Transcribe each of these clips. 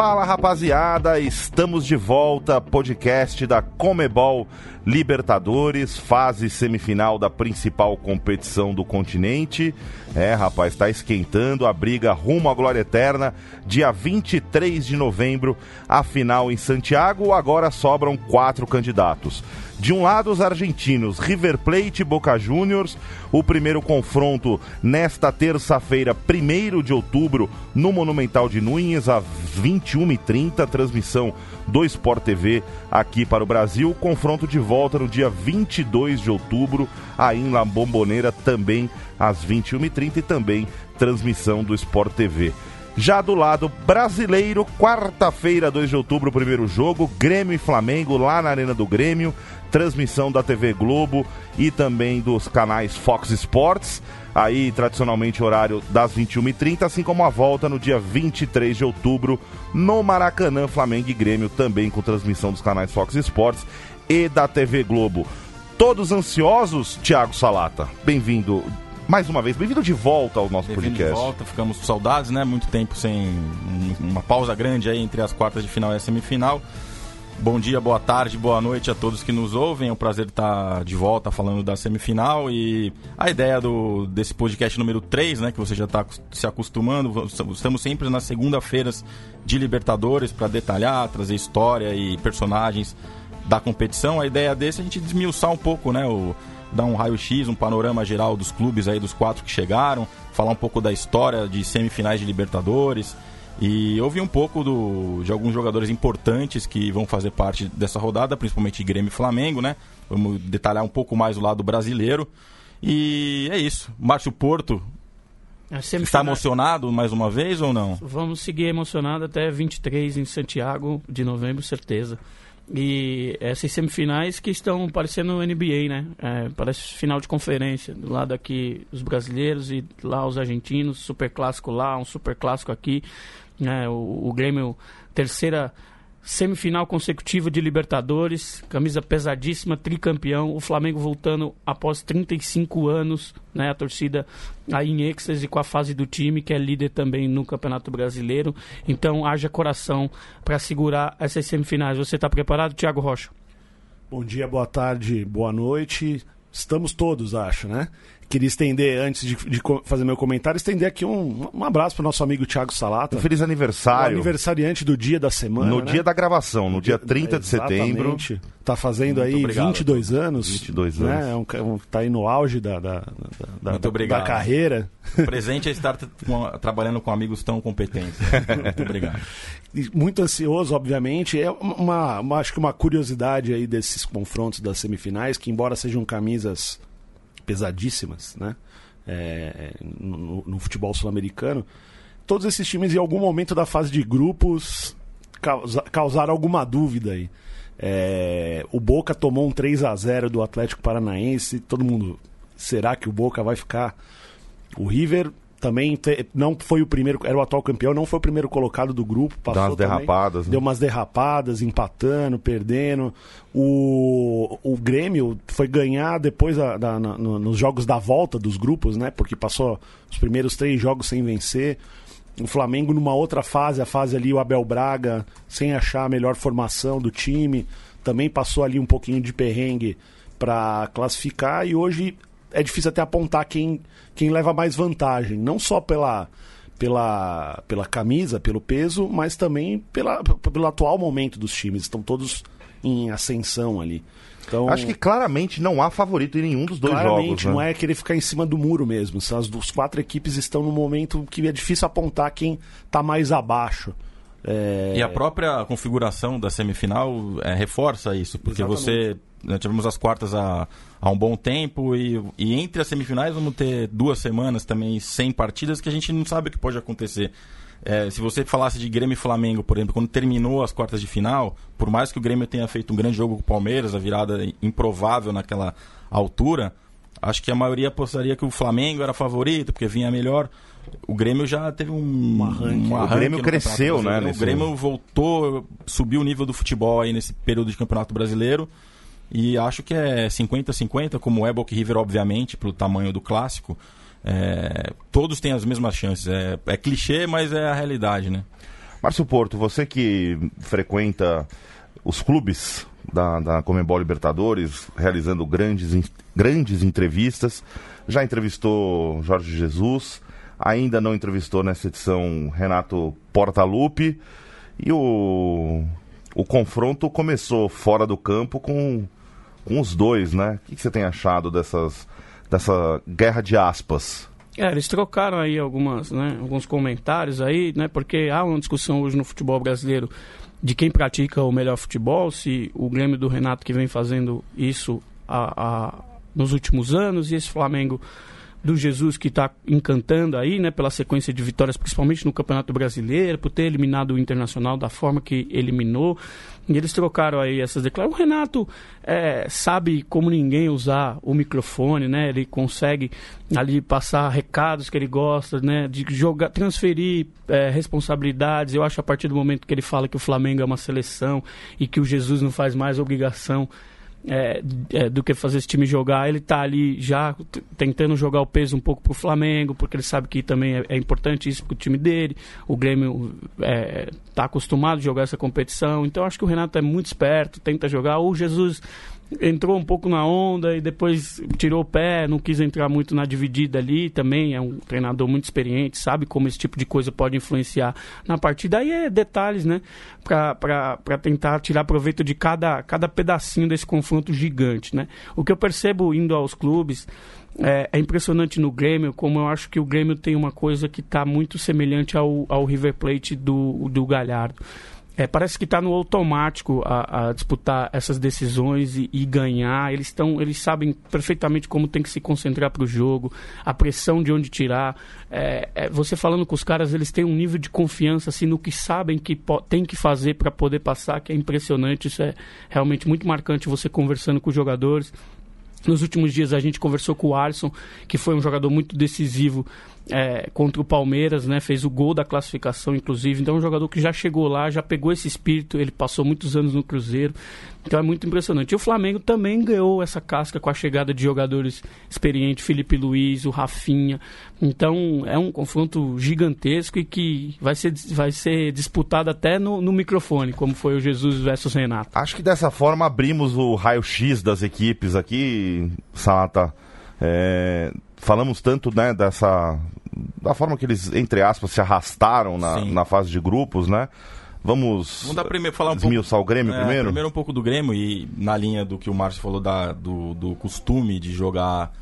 Fala rapaziada, estamos de volta, podcast da Comebol Libertadores, fase semifinal da principal competição do continente. É, rapaz, está esquentando a briga rumo à glória eterna. Dia 23 de novembro, a final em Santiago. Agora sobram quatro candidatos. De um lado, os argentinos River Plate e Boca Juniors. O primeiro confronto nesta terça-feira, 1 de outubro, no Monumental de Nunes, às 21h30. Transmissão do Sport TV aqui para o Brasil. Confronto de volta no dia 22 de outubro, aí em La Bombonera, também às 21h30 e também transmissão do Sport TV. Já do lado brasileiro, quarta-feira, 2 de outubro, primeiro jogo, Grêmio e Flamengo lá na Arena do Grêmio, transmissão da TV Globo e também dos canais Fox Sports, aí tradicionalmente horário das 21h30, assim como a volta no dia 23 de outubro no Maracanã, Flamengo e Grêmio, também com transmissão dos canais Fox Sports e da TV Globo. Todos ansiosos, Thiago Salata? Bem-vindo mais uma vez, bem-vindo de volta ao nosso bem podcast. de volta, ficamos com saudades, né? Muito tempo sem uma pausa grande aí entre as quartas de final e a semifinal. Bom dia, boa tarde, boa noite a todos que nos ouvem. É um prazer estar de volta falando da semifinal e a ideia do, desse podcast número 3, né, que você já está se acostumando. Estamos sempre nas segunda-feiras de Libertadores para detalhar, trazer história e personagens da competição. A ideia desse é a gente desmiuçar um pouco, né, o, dar um raio-x, um panorama geral dos clubes aí, dos quatro que chegaram, falar um pouco da história de semifinais de Libertadores e ouvir um pouco do, de alguns jogadores importantes que vão fazer parte dessa rodada, principalmente Grêmio e Flamengo, né? Vamos detalhar um pouco mais o lado brasileiro. E é isso. Márcio Porto, Está emocionado mais uma vez ou não? Vamos seguir emocionado até 23 em Santiago de novembro, certeza. E essas semifinais que estão parecendo NBA, né? É, parece final de conferência. Do lado aqui os brasileiros e lá os argentinos, super clássico lá, um super clássico aqui. É, o, o Grêmio, terceira semifinal consecutiva de Libertadores, camisa pesadíssima, tricampeão, o Flamengo voltando após 35 anos, né, a torcida aí em êxtase com a fase do time, que é líder também no Campeonato Brasileiro. Então, haja coração para segurar essas semifinais. Você está preparado, Thiago Rocha? Bom dia, boa tarde, boa noite. Estamos todos, acho, né? Queria estender, antes de, de, fazer meu comentário, estender aqui um, um abraço para o nosso amigo Thiago Salata. Um feliz aniversário. O aniversariante do dia da semana. No né? dia da gravação, no dia 30 de setembro. Está fazendo Muito aí obrigado. 22 anos. 22 né? anos. Né? É um, tá aí no auge da, da, da, Muito obrigado. da carreira. O presente é estar trabalhando com amigos tão competentes. Muito obrigado. Muito ansioso, obviamente. É uma, uma, acho que uma curiosidade aí desses confrontos das semifinais, que embora sejam camisas pesadíssimas, né? É, no, no, futebol sul-americano, todos esses times em algum momento da fase de grupos causa, causaram alguma dúvida aí. É, o Boca tomou um 3 a 0 do Atlético Paranaense, todo mundo, será que o Boca vai ficar? O River também te, não foi o primeiro, era o atual campeão, não foi o primeiro colocado do grupo. Passou deu umas derrapadas. Né? Deu umas derrapadas, empatando, perdendo. O, o Grêmio foi ganhar depois da, da na, no, nos jogos da volta dos grupos, né? Porque passou os primeiros três jogos sem vencer. O Flamengo numa outra fase, a fase ali, o Abel Braga, sem achar a melhor formação do time, também passou ali um pouquinho de perrengue para classificar e hoje é difícil até apontar quem quem leva mais vantagem, não só pela, pela, pela camisa, pelo peso, mas também pela, pelo atual momento dos times. Estão todos em ascensão ali. Então, Acho que claramente não há favorito em nenhum dos dois claramente, jogos. Né? não é querer ficar em cima do muro mesmo. As duas, quatro equipes estão no momento que é difícil apontar quem está mais abaixo. É... E a própria configuração da semifinal é, reforça isso, porque Exatamente. você tivemos as quartas há, há um bom tempo e, e entre as semifinais vamos ter duas semanas também sem partidas que a gente não sabe o que pode acontecer. É, se você falasse de Grêmio e Flamengo, por exemplo, quando terminou as quartas de final, por mais que o Grêmio tenha feito um grande jogo com o Palmeiras, a virada improvável naquela altura, acho que a maioria apostaria que o Flamengo era favorito, porque vinha melhor. O Grêmio já teve um, um arranque. Um arranque o Grêmio cresceu, né? O Grêmio voltou, subiu o nível do futebol aí nesse período de Campeonato Brasileiro. E acho que é 50-50, como é Boca River, obviamente, pelo tamanho do clássico. É, todos têm as mesmas chances. É, é clichê, mas é a realidade, né? Márcio Porto, você que frequenta os clubes da, da Comembol Libertadores, realizando grandes, grandes entrevistas, já entrevistou Jorge Jesus, ainda não entrevistou nessa edição Renato Portaluppi, e o, o confronto começou fora do campo com, com os dois, né? O que você tem achado dessas, dessa guerra de aspas? É, eles trocaram aí algumas, né, alguns comentários aí, né, porque há uma discussão hoje no futebol brasileiro de quem pratica o melhor futebol, se o Grêmio do Renato que vem fazendo isso a, a, nos últimos anos e esse Flamengo do Jesus que está encantando aí, né, pela sequência de vitórias, principalmente no Campeonato Brasileiro, por ter eliminado o Internacional da forma que eliminou. E eles trocaram aí essas declarações. O Renato é, sabe como ninguém usar o microfone, né? Ele consegue ali passar recados que ele gosta, né? De jogar, transferir é, responsabilidades. Eu acho a partir do momento que ele fala que o Flamengo é uma seleção e que o Jesus não faz mais obrigação é, é, do que fazer esse time jogar. Ele está ali já tentando jogar o peso um pouco para o Flamengo, porque ele sabe que também é, é importante isso para o time dele. O Grêmio está é, acostumado a jogar essa competição, então acho que o Renato é muito esperto, tenta jogar. O Jesus entrou um pouco na onda e depois tirou o pé, não quis entrar muito na dividida ali também. É um treinador muito experiente, sabe como esse tipo de coisa pode influenciar na partida. Aí é detalhes, né? Para tentar tirar proveito de cada, cada pedacinho desse confronto gigante, né? O que eu percebo indo aos clubes. É, é, impressionante no Grêmio, como eu acho que o Grêmio tem uma coisa que está muito semelhante ao, ao River Plate do, do Galhardo. É, parece que está no automático a, a, disputar essas decisões e, e ganhar. Eles estão, eles sabem perfeitamente como tem que se concentrar para o jogo, a pressão de onde tirar. É, é, você falando com os caras, eles têm um nível de confiança assim no que sabem que tem que fazer para poder passar, que é impressionante. Isso é realmente muito marcante. Você conversando com os jogadores. Nos últimos dias a gente conversou com o Alisson, que foi um jogador muito decisivo é, contra o Palmeiras, né? Fez o gol da classificação, inclusive. Então, é um jogador que já chegou lá, já pegou esse espírito. Ele passou muitos anos no Cruzeiro. Então, é muito impressionante. E o Flamengo também ganhou essa casca com a chegada de jogadores experientes, Felipe Luiz, o Rafinha. Então, é um confronto gigantesco e que vai ser, vai ser disputado até no, no microfone, como foi o Jesus versus Renato. Acho que dessa forma abrimos o raio-x das equipes aqui, Salata. É, falamos tanto né, dessa da forma que eles, entre aspas, se arrastaram na, na fase de grupos, né? Vamos, Vamos dar primeiro, falar um esmiuçar pouco, o Grêmio é, primeiro? Primeiro um pouco do Grêmio e na linha do que o Márcio falou da, do, do costume de jogar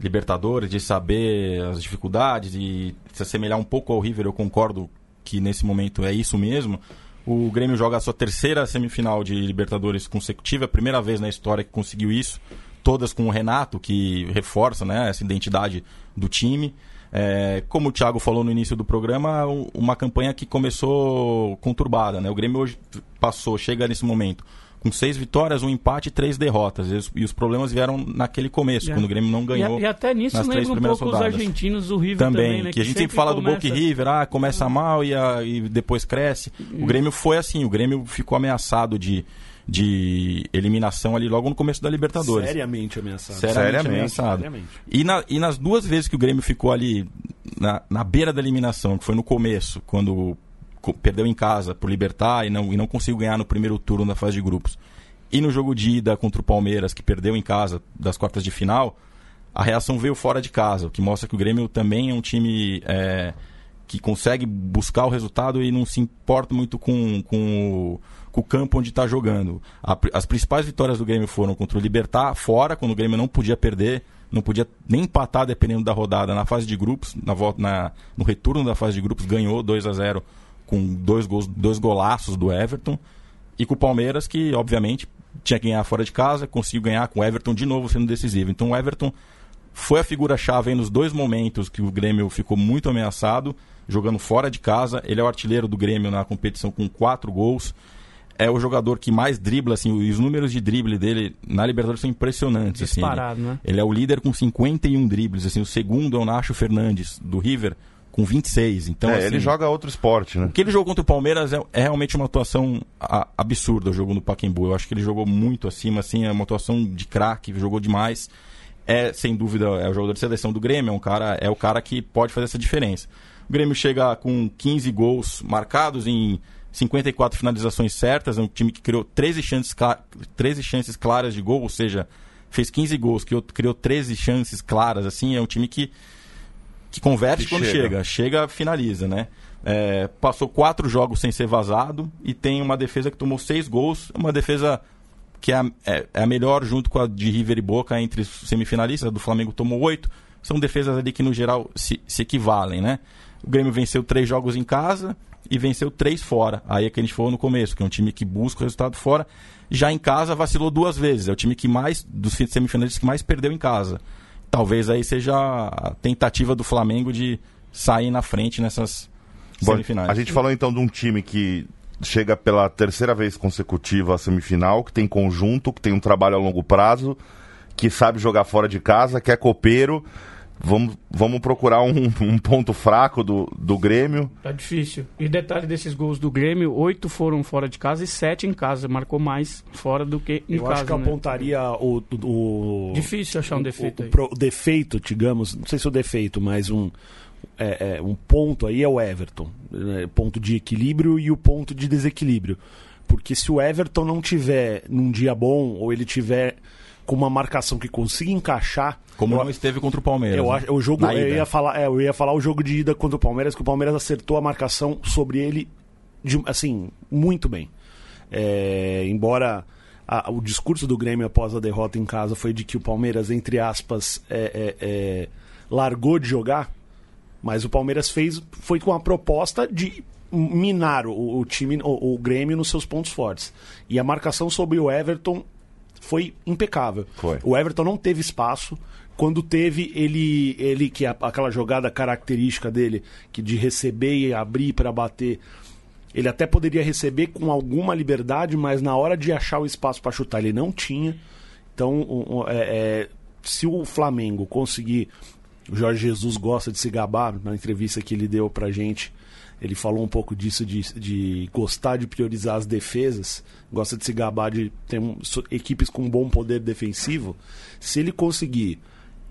Libertadores, de saber as dificuldades e se assemelhar um pouco ao River, eu concordo que nesse momento é isso mesmo. O Grêmio joga a sua terceira semifinal de Libertadores consecutiva, a primeira vez na história que conseguiu isso, todas com o Renato, que reforça né, essa identidade do time. É, como o Thiago falou no início do programa, uma campanha que começou conturbada. Né? O Grêmio hoje passou, chega nesse momento, com seis vitórias, um empate e três derrotas. E os, e os problemas vieram naquele começo, quando o Grêmio não ganhou. E, e até nisso nas lembra um pouco rodadas. os argentinos do River também. também né? que, que, a gente sempre fala começa... do Boca River, ah, começa mal e, a, e depois cresce. O Grêmio foi assim, o Grêmio ficou ameaçado de de eliminação ali logo no começo da Libertadores. Seriamente ameaçado. Seriamente, Seriamente. ameaçado. Seriamente. E, na, e nas duas vezes que o Grêmio ficou ali na, na beira da eliminação, que foi no começo, quando perdeu em casa por Libertar e não, e não conseguiu ganhar no primeiro turno da fase de grupos, e no jogo de ida contra o Palmeiras, que perdeu em casa das quartas de final, a reação veio fora de casa, o que mostra que o Grêmio também é um time é, que consegue buscar o resultado e não se importa muito com, com o com o campo onde está jogando. A, as principais vitórias do Grêmio foram contra o Libertar, fora, quando o Grêmio não podia perder, não podia nem empatar dependendo da rodada na fase de grupos, na volta, na, no retorno da fase de grupos, ganhou 2 a 0 com dois, gols, dois golaços do Everton. E com o Palmeiras, que obviamente tinha que ganhar fora de casa, conseguiu ganhar com o Everton de novo sendo decisivo. Então o Everton foi a figura-chave nos dois momentos que o Grêmio ficou muito ameaçado, jogando fora de casa. Ele é o artilheiro do Grêmio na competição com quatro gols é o jogador que mais dribla, assim, os números de drible dele na Libertadores são impressionantes. Assim, ele, né? ele é o líder com 51 dribles, assim, o segundo é o Nacho Fernandes, do River, com 26. Então, é, assim, ele joga outro esporte, né? O que ele jogou contra o Palmeiras é, é realmente uma atuação a, absurda, o jogo no Pacaembu. Eu acho que ele jogou muito acima, assim, é uma atuação de craque, jogou demais. É, sem dúvida, é o jogador de seleção do Grêmio, é um cara, é o cara que pode fazer essa diferença. O Grêmio chega com 15 gols marcados em 54 finalizações certas. É um time que criou 13 chances, 13 chances claras de gol, ou seja, fez 15 gols, criou, criou 13 chances claras. Assim, é um time que, que converte que quando chega. chega, chega, finaliza, né? É, passou quatro jogos sem ser vazado e tem uma defesa que tomou seis gols, uma defesa que é a, é, é a melhor junto com a de River e Boca entre os semifinalistas. A do Flamengo tomou oito. São defesas ali que no geral se, se equivalem, né? O Grêmio venceu três jogos em casa e venceu três fora. Aí é que a gente falou no começo, que é um time que busca o resultado fora. Já em casa vacilou duas vezes. É o time que mais, dos semifinalistas, que mais perdeu em casa. Talvez aí seja a tentativa do Flamengo de sair na frente nessas Bom, semifinais. A gente falou então de um time que chega pela terceira vez consecutiva à semifinal, que tem conjunto, que tem um trabalho a longo prazo, que sabe jogar fora de casa, que é copeiro Vamos, vamos procurar um, um, ponto fraco do, do Grêmio. Tá difícil. E detalhe desses gols do Grêmio, oito foram fora de casa e sete em casa. Marcou mais fora do que em Eu casa. Eu acho que né? apontaria o, o, Difícil achar um defeito o, aí. O, defeito, digamos, não sei se é o defeito, mas um, é, é, um ponto aí é o Everton. Né? Ponto de equilíbrio e o ponto de desequilíbrio. Porque se o Everton não tiver num dia bom, ou ele tiver com uma marcação que consiga encaixar. Como eu, não esteve contra o Palmeiras. Eu, né? o jogo, eu ia, falar, é, eu ia falar o jogo de ida contra o Palmeiras, que o Palmeiras acertou a marcação sobre ele, de, assim, muito bem. É, embora a, o discurso do Grêmio após a derrota em casa foi de que o Palmeiras, entre aspas, é, é, é largou de jogar, mas o Palmeiras fez foi com a proposta de minar o, o time, o, o Grêmio nos seus pontos fortes. E a marcação sobre o Everton foi impecável. Foi. O Everton não teve espaço. Quando teve, ele, ele que é aquela jogada característica dele, que de receber e abrir para bater, ele até poderia receber com alguma liberdade, mas na hora de achar o espaço para chutar, ele não tinha. Então, é, é, se o Flamengo conseguir. O Jorge Jesus gosta de se gabar na entrevista que ele deu pra gente ele falou um pouco disso, de, de gostar de priorizar as defesas, gosta de se gabar de ter um, equipes com bom poder defensivo. Se ele conseguir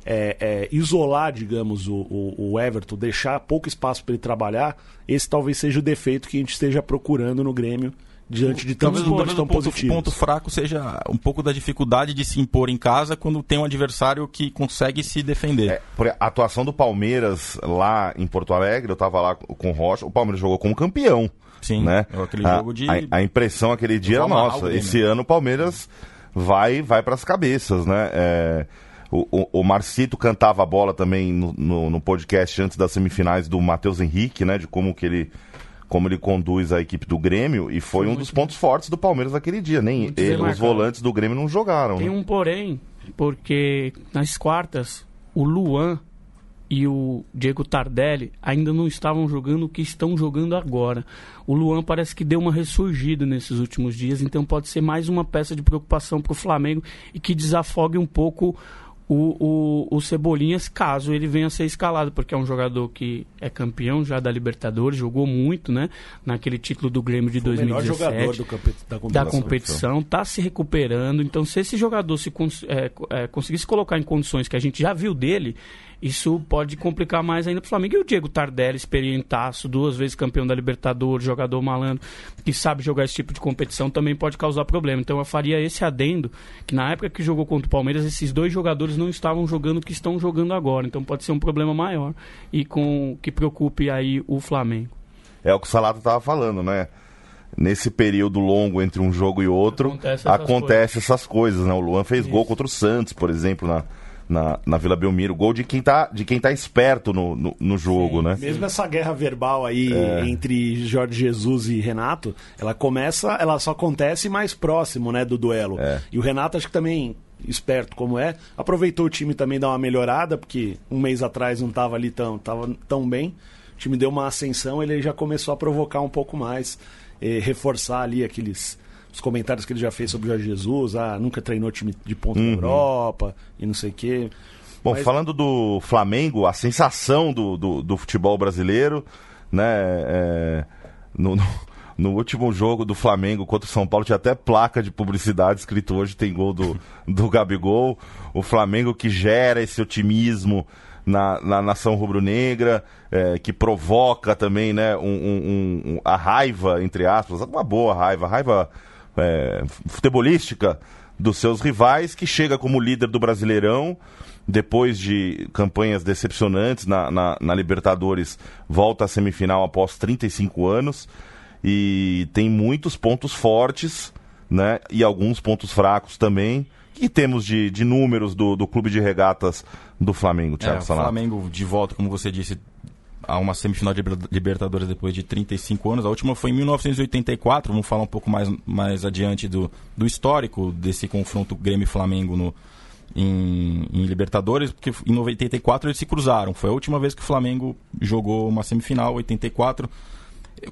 é, é, isolar, digamos, o, o, o, Everton, deixar pouco espaço para ele trabalhar, esse talvez seja o defeito que a gente esteja procurando no Grêmio diante de tantos números tão ponto, positivos. O ponto fraco seja um pouco da dificuldade de se impor em casa quando tem um adversário que consegue se defender. É, a atuação do Palmeiras lá em Porto Alegre, eu estava lá com o Rocha, o Palmeiras jogou como campeão. Sim, né? aquele a, jogo de... A, a, impressão aquele dia era nossa, esse ano o Palmeiras vai, vai para as cabeças, né? É... O, o, o, Marcito cantava a bola também no, no, no, podcast antes das semifinais do Matheus Henrique, né? De como que ele como ele conduz a equipe do Grêmio e foi, foi um dos pontos fortes do Palmeiras naquele dia. Nem ele, os volantes do Grêmio não jogaram. Tem né? um porém, porque nas quartas o Luan e o Diego Tardelli ainda não estavam jogando o que estão jogando agora. O Luan parece que deu uma ressurgida nesses últimos dias, então pode ser mais uma peça de preocupação para o Flamengo e que desafogue um pouco o, o, o Cebolinhas, caso ele venha a ser escalado, porque é um jogador que é campeão já da Libertadores, jogou muito, né? Naquele título do Grêmio de Foi 2017. O melhor jogador do, da competição. Da competição, tá se recuperando. Então, se esse jogador se é, é, conseguir se colocar em condições que a gente já viu dele, isso pode complicar mais ainda para o Flamengo. E o Diego Tardelli, experientaço, duas vezes campeão da Libertadores, jogador malandro, que sabe jogar esse tipo de competição, também pode causar problema. Então eu faria esse adendo, que na época que jogou contra o Palmeiras, esses dois jogadores não estavam jogando o que estão jogando agora. Então pode ser um problema maior e com que preocupe aí o Flamengo. É o que o Salato estava falando, né? nesse período longo entre um jogo e outro, acontece essas, acontece coisas. essas coisas, né? O Luan fez Isso. gol contra o Santos, por exemplo, na, na, na Vila Belmiro. Gol de quem tá, de quem tá esperto no, no, no jogo, Sim. né? Mesmo essa guerra verbal aí é. entre Jorge Jesus e Renato, ela começa, ela só acontece mais próximo, né, do duelo. É. E o Renato acho que também esperto como é, aproveitou o time também dar uma melhorada, porque um mês atrás não estava ali tão, tava tão bem. O time deu uma ascensão, ele já começou a provocar um pouco mais, eh, reforçar ali aqueles os comentários que ele já fez sobre o Jorge Jesus, ah, nunca treinou time de ponta uhum. na Europa e não sei o quê. Bom, Mas... falando do Flamengo, a sensação do, do, do futebol brasileiro, né? É, no, no, no, último jogo do Flamengo contra o São Paulo tinha até placa de publicidade escrito hoje tem gol do, do Gabigol. O Flamengo que gera esse otimismo na, na nação rubro-negra, é, que provoca também né, um, um, um, a raiva, entre aspas, uma boa raiva, raiva é, futebolística dos seus rivais, que chega como líder do Brasileirão, depois de campanhas decepcionantes na, na, na Libertadores, volta à semifinal após 35 anos e tem muitos pontos fortes né, e alguns pontos fracos também. E temos de, de números do, do clube de regatas do Flamengo, Thiago é, O Flamengo de volta, como você disse, a uma semifinal de Libertadores depois de 35 anos. A última foi em 1984. Vamos falar um pouco mais, mais adiante do, do histórico desse confronto Grêmio-Flamengo no, em, em, Libertadores, porque em 94 eles se cruzaram. Foi a última vez que o Flamengo jogou uma semifinal, 84.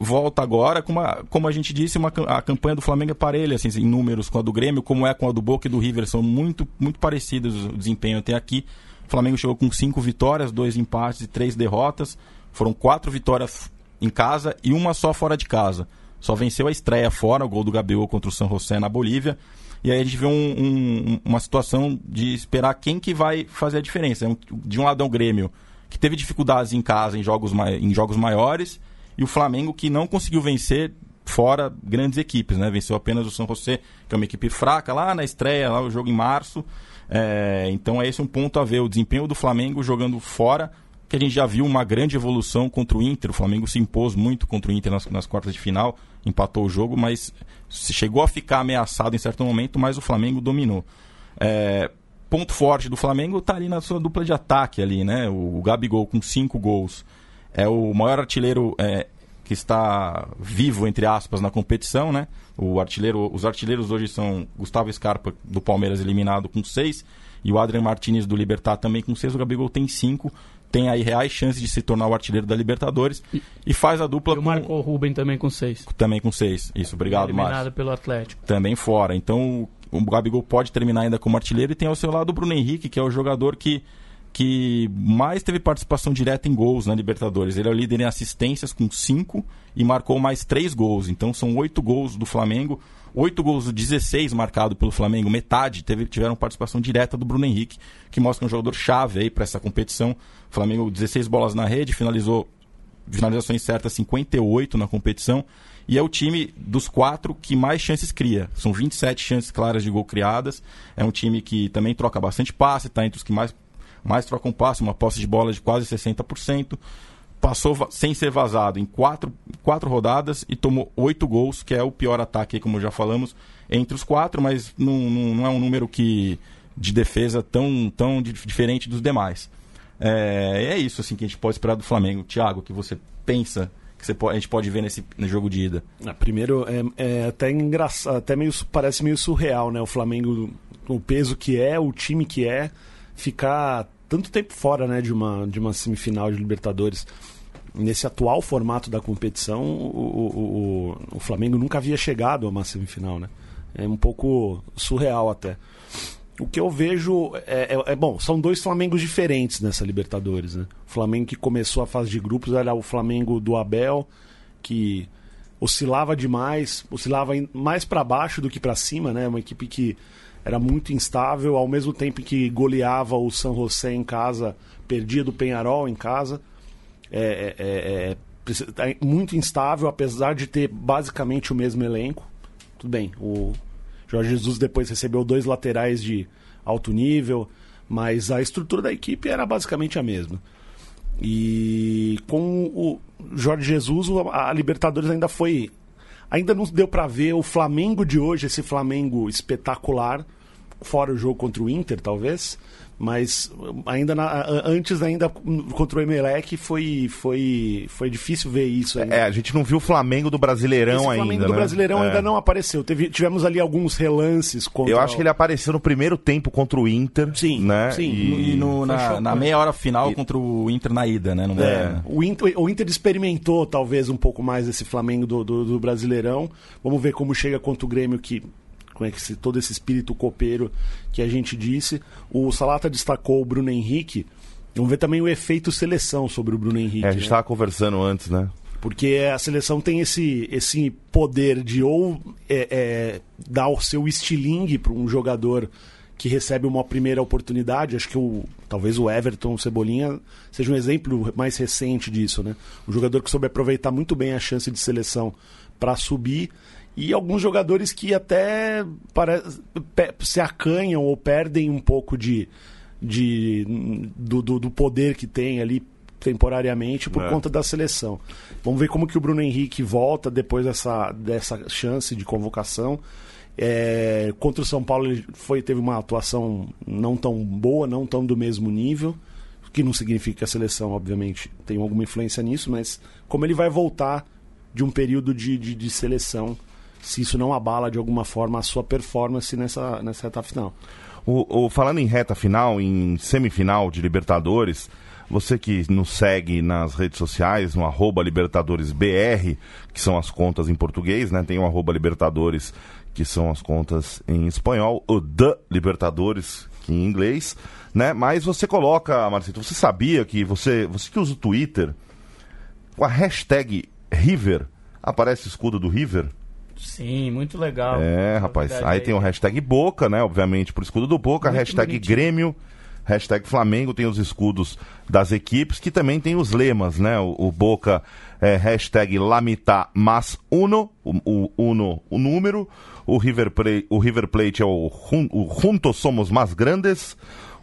Volta agora, com uma, como a gente disse, uma, a campanha do Flamengo é parelha, assim, em números com a do Grêmio, como é com a do Boca e do River, são muito, muito parecidos o desempenho até aqui. O Flamengo chegou com cinco vitórias, dois empates e três derrotas. Foram quatro vitórias em casa e uma só fora de casa. Só venceu a estreia fora, o gol do Gabigol contra o San José na Bolívia. E aí a gente vê um, um, uma situação de esperar quem que vai fazer a diferença. É de um lado é o Grêmio, que teve dificuldades em casa em jogos, em jogos maiores, e o Flamengo que não conseguiu vencer fora grandes equipes, né? Venceu apenas o São José, que é uma equipe fraca lá na estreia, lá o jogo em março. É, então é esse um ponto a ver, o desempenho do Flamengo jogando fora, que a gente já viu uma grande evolução contra o Inter. O Flamengo se impôs muito contra o Inter nas, nas quartas de final, empatou o jogo, mas chegou a ficar ameaçado em certo momento, mas o Flamengo dominou. É, ponto forte do Flamengo está ali na sua dupla de ataque ali, né? O, o Gabigol com cinco gols é o maior artilheiro é, que está vivo entre aspas na competição, né? O artilheiro, os artilheiros hoje são Gustavo Scarpa do Palmeiras eliminado com seis e o Adrian Martinez do Libertar também com seis. O Gabigol tem cinco tem aí reais chances de se tornar o artilheiro da Libertadores e, e faz a dupla e o com... Marco Ruben também com seis. Também com seis, isso, obrigado, Eliminado Eliminado pelo Atlético. Também fora, então o Gabigol pode terminar ainda como artilheiro e tem ao seu lado o Bruno Henrique, que é o jogador que, que mais teve participação direta em gols na Libertadores. Ele é o líder em assistências com cinco e marcou mais três gols, então são oito gols do Flamengo, oito gols, 16 marcado pelo Flamengo, metade teve, tiveram participação direta do Bruno Henrique, que mostra um jogador chave aí para essa competição. O Flamengo 16 bolas na rede, finalizou finalizações certas 58 na competição e é o time dos quatro que mais chances cria. São 27 chances claras de gol criadas. É um time que também troca bastante passe, está entre os que mais, mais trocam passe, uma posse de bola de quase 60% passou sem ser vazado em quatro, quatro rodadas e tomou oito gols, que é o pior ataque, como já falamos, entre os quatro, mas não, não, não é um número que de defesa tão, tão diferente dos demais. É, é isso assim que a gente pode esperar do Flamengo. Thiago, que você pensa que pode, a gente pode ver nesse jogo de ida? Ah, primeiro, é, é até engraçado, até meio, parece meio surreal, né? O Flamengo, o peso que é, o time que é, ficar tanto tempo fora né, de, uma, de uma semifinal de Libertadores. Nesse atual formato da competição, o, o, o, Flamengo nunca havia chegado a uma semifinal. Né? É um pouco surreal até. O que eu vejo é, é, é, bom, são dois Flamengos diferentes nessa Libertadores, né? O Flamengo que começou a fase de grupos era o Flamengo do Abel, que oscilava demais, oscilava mais para baixo do que para cima, né? Uma equipe que era muito instável, ao mesmo tempo que goleava o San José em casa, perdia do Penharol em casa. É, é, é, é, muito instável, apesar de ter basicamente o mesmo elenco. Tudo bem, o Jorge Jesus depois recebeu dois laterais de alto nível, mas a estrutura da equipe era basicamente a mesma. E com o Jorge Jesus, a Libertadores ainda foi. Ainda não deu para ver o Flamengo de hoje, esse Flamengo espetacular, fora o jogo contra o Inter, talvez. Mas ainda na, antes ainda contra o Emelec foi, foi, foi difícil ver isso. Ainda. É, a gente não viu o Flamengo do Brasileirão Esse ainda. O Flamengo do né? Brasileirão é. ainda não apareceu. Teve, tivemos ali alguns relances contra. Eu acho que ele apareceu no primeiro tempo contra o Inter. Sim, né? sim. E, e no, na, na, meia hora final e... contra o Inter na ida, né? É, é. O, Inter, o Inter experimentou talvez um pouco mais esse Flamengo do, do, do Brasileirão. Vamos ver como chega contra o Grêmio que com esse, todo esse espírito copeiro que a gente disse. O Salata destacou o Bruno Henrique. Vamos ver também o efeito seleção sobre o Bruno Henrique. É, a gente estava né? conversando antes, né? Porque a seleção tem esse, esse poder de ou é, é, dar o seu estilingue para um jogador que recebe uma primeira oportunidade. Acho que o, talvez o Everton o Cebolinha seja um exemplo mais recente disso, né? Um jogador que soube aproveitar muito bem a chance de seleção para subir e alguns jogadores que até parece, se acanham ou perdem um pouco de, de do, do, do poder que tem ali temporariamente por é. conta da seleção. Vamos ver como que o Bruno Henrique volta depois dessa, dessa chance de convocação. É, contra o São Paulo ele foi, teve uma atuação não tão boa, não tão do mesmo nível, que não significa que a seleção, obviamente, tem alguma influência nisso, mas como ele vai voltar de um período de, de, de seleção, se isso não abala de alguma forma a sua performance nessa, nessa reta final. O, o, falando em reta final, em semifinal de Libertadores, você que nos segue nas redes sociais, no LibertadoresBR, que são as contas em português, né? Tem o Libertadores que são as contas em espanhol, o The Libertadores, que em inglês, né? Mas você coloca, Marcito, você sabia que você, você que usa o Twitter, com a hashtag River, aparece o escudo do River? Sim, muito legal. É, rapaz. Aí, aí tem o hashtag Boca, né? Obviamente, pro escudo do Boca, muito hashtag bonitinho. Grêmio, hashtag Flamengo, tem os escudos das equipes, que também tem os lemas, né? O, o Boca é hashtag Lamita Mas Uno, o, o, Uno, o número, o River, Plate, o River Plate é o, o Juntos Somos Mais Grandes.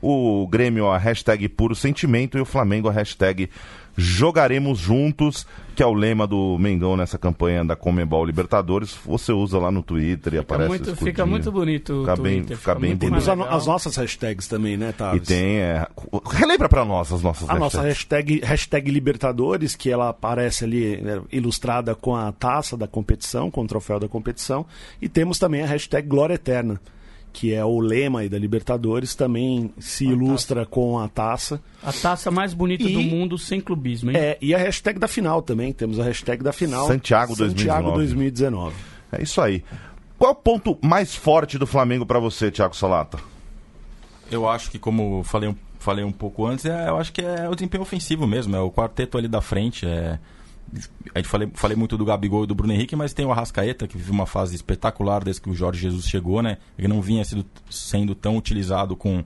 O Grêmio a hashtag Puro Sentimento e o Flamengo a hashtag Jogaremos Juntos, que é o lema do Mengão nessa campanha da Comebol Libertadores. Você usa lá no Twitter e fica aparece muito, Fica muito bonito fica Bem, fica, fica bem bonito. Temos as nossas hashtags também, né, Thales? E tem... É... Relembra para nós as nossas a hashtags. nossa hashtag, hashtag Libertadores, que ela aparece ali né, ilustrada com a taça da competição, com o troféu da competição. E temos também a hashtag Glória Eterna que é o lema aí da Libertadores, também se a ilustra taça. com a taça. A taça mais bonita e, do mundo sem clubismo, hein? É, e a hashtag da final também, temos a hashtag da final. Santiago, Santiago 2019. 2019. É isso aí. Qual é o ponto mais forte do Flamengo para você, Thiago Salata? Eu acho que, como falei, falei um pouco antes, é, eu acho que é o desempenho ofensivo mesmo, é o quarteto ali da frente, é a gente falei, falei muito do Gabigol e do Bruno Henrique, mas tem o Arrascaeta, que vive uma fase espetacular desde que o Jorge Jesus chegou, né? Ele não vinha sido, sendo tão utilizado com,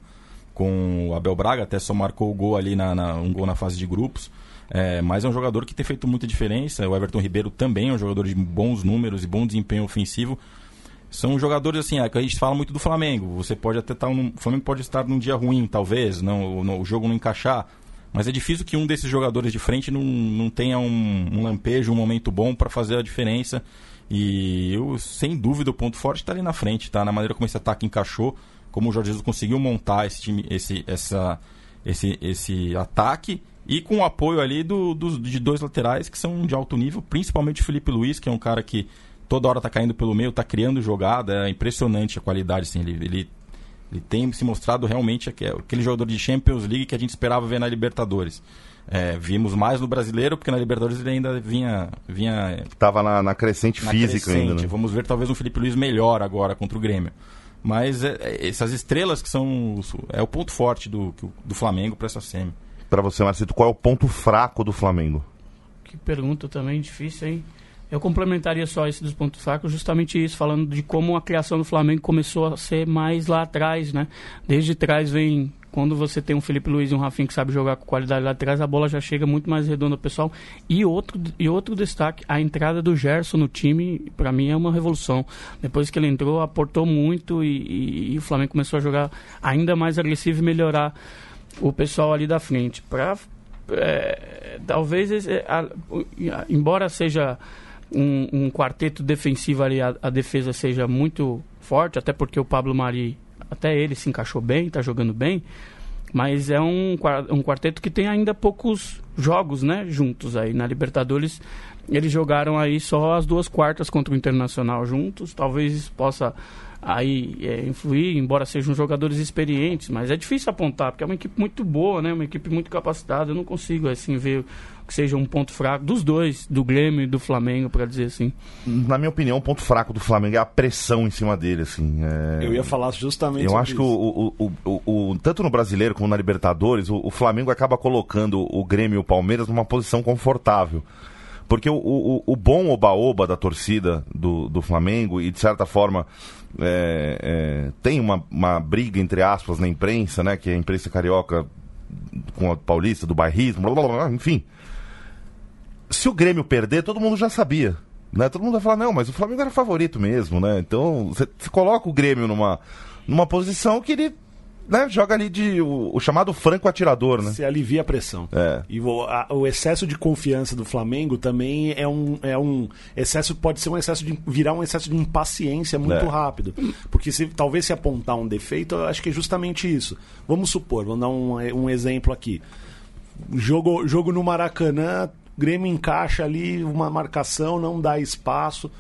com o Abel Braga, até só marcou o gol ali, na, na um gol na fase de grupos. É, mas é um jogador que tem feito muita diferença. O Everton Ribeiro também é um jogador de bons números e bom desempenho ofensivo. São jogadores assim, é, que a gente fala muito do Flamengo. Você pode até estar. Num, o Flamengo pode estar num dia ruim, talvez, não, no, o jogo não encaixar. Mas é difícil que um desses jogadores de frente não, não tenha um, um lampejo, um momento bom para fazer a diferença. E eu, sem dúvida, o ponto forte está ali na frente, tá? Na maneira como esse ataque encaixou, como o Jorge Jesus conseguiu montar esse time, esse, essa, esse, esse ataque e com o apoio ali do, do, de dois laterais que são de alto nível, principalmente o Felipe Luiz, que é um cara que toda hora está caindo pelo meio, está criando jogada, é impressionante a qualidade, assim, ele, ele ele tem se mostrado realmente aquele jogador de Champions League que a gente esperava ver na Libertadores. É, vimos mais no brasileiro, porque na Libertadores ele ainda vinha. vinha Estava na, na, crescente na física crescente. ainda. Né? Vamos ver talvez um Felipe Luiz melhor agora contra o Grêmio. Mas é, é, essas estrelas que são. É o ponto forte do, do Flamengo para essa semi. Para você, Marcito, qual é o ponto fraco do Flamengo? Que pergunta também difícil, hein? Eu complementaria só esse dos pontos fracos, justamente isso, falando de como a criação do Flamengo começou a ser mais lá atrás, né? Desde trás vem quando você tem um Felipe Luiz e um Rafinha que sabe jogar com qualidade lá atrás, a bola já chega muito mais redonda pessoal. E outro, e outro destaque, a entrada do Gerson no time, para mim é uma revolução. Depois que ele entrou, aportou muito e, e, e, o Flamengo começou a jogar ainda mais agressivo e melhorar o pessoal ali da frente. Pra, é, talvez, é, a, embora seja um, um quarteto defensivo ali, a, a, defesa seja muito forte, até porque o Pablo Mari, até ele se encaixou bem, está jogando bem, mas é um, um quarteto que tem ainda poucos jogos, né, juntos aí. Na Libertadores, eles jogaram aí só as duas quartas contra o Internacional juntos, talvez isso possa aí é, influir, embora sejam jogadores experientes, mas é difícil apontar, porque é uma equipe muito boa, né? Uma equipe muito capacitada. Eu não consigo assim ver que seja um ponto fraco dos dois, do Grêmio e do Flamengo, para dizer assim. Na minha opinião, o ponto fraco do Flamengo é a pressão em cima dele, assim. É... Eu ia falar justamente. Eu acho isso. que o, o, o, o, tanto no Brasileiro como na Libertadores, o, Flamengo acaba colocando o Grêmio e o Palmeiras numa posição confortável Porque o, o, o bom oba-oba da torcida do, do Flamengo, e de certa forma é, é, tem uma, uma briga, entre aspas, na imprensa, né? Que é a imprensa carioca com a paulista, do bairrismo, blá, blá, blá, enfim. Se o Grêmio perder, todo mundo já sabia. Né? Todo mundo vai falar, não, mas o Flamengo era favorito mesmo, né? Então, você coloca o Grêmio numa, numa posição que ele né, joga ali de o, o, chamado franco atirador, né? Se alivia a pressão. É. E o, a, o, excesso de confiança do Flamengo também é um, é um excesso, pode ser um excesso de virar um excesso de impaciência muito é. rápido. Porque se talvez se apontar um defeito, eu acho que é justamente isso. Vamos supor, vamos dar um, um exemplo aqui. Jogo, jogo no Maracanã, Grêmio encaixa ali uma marcação, não dá espaço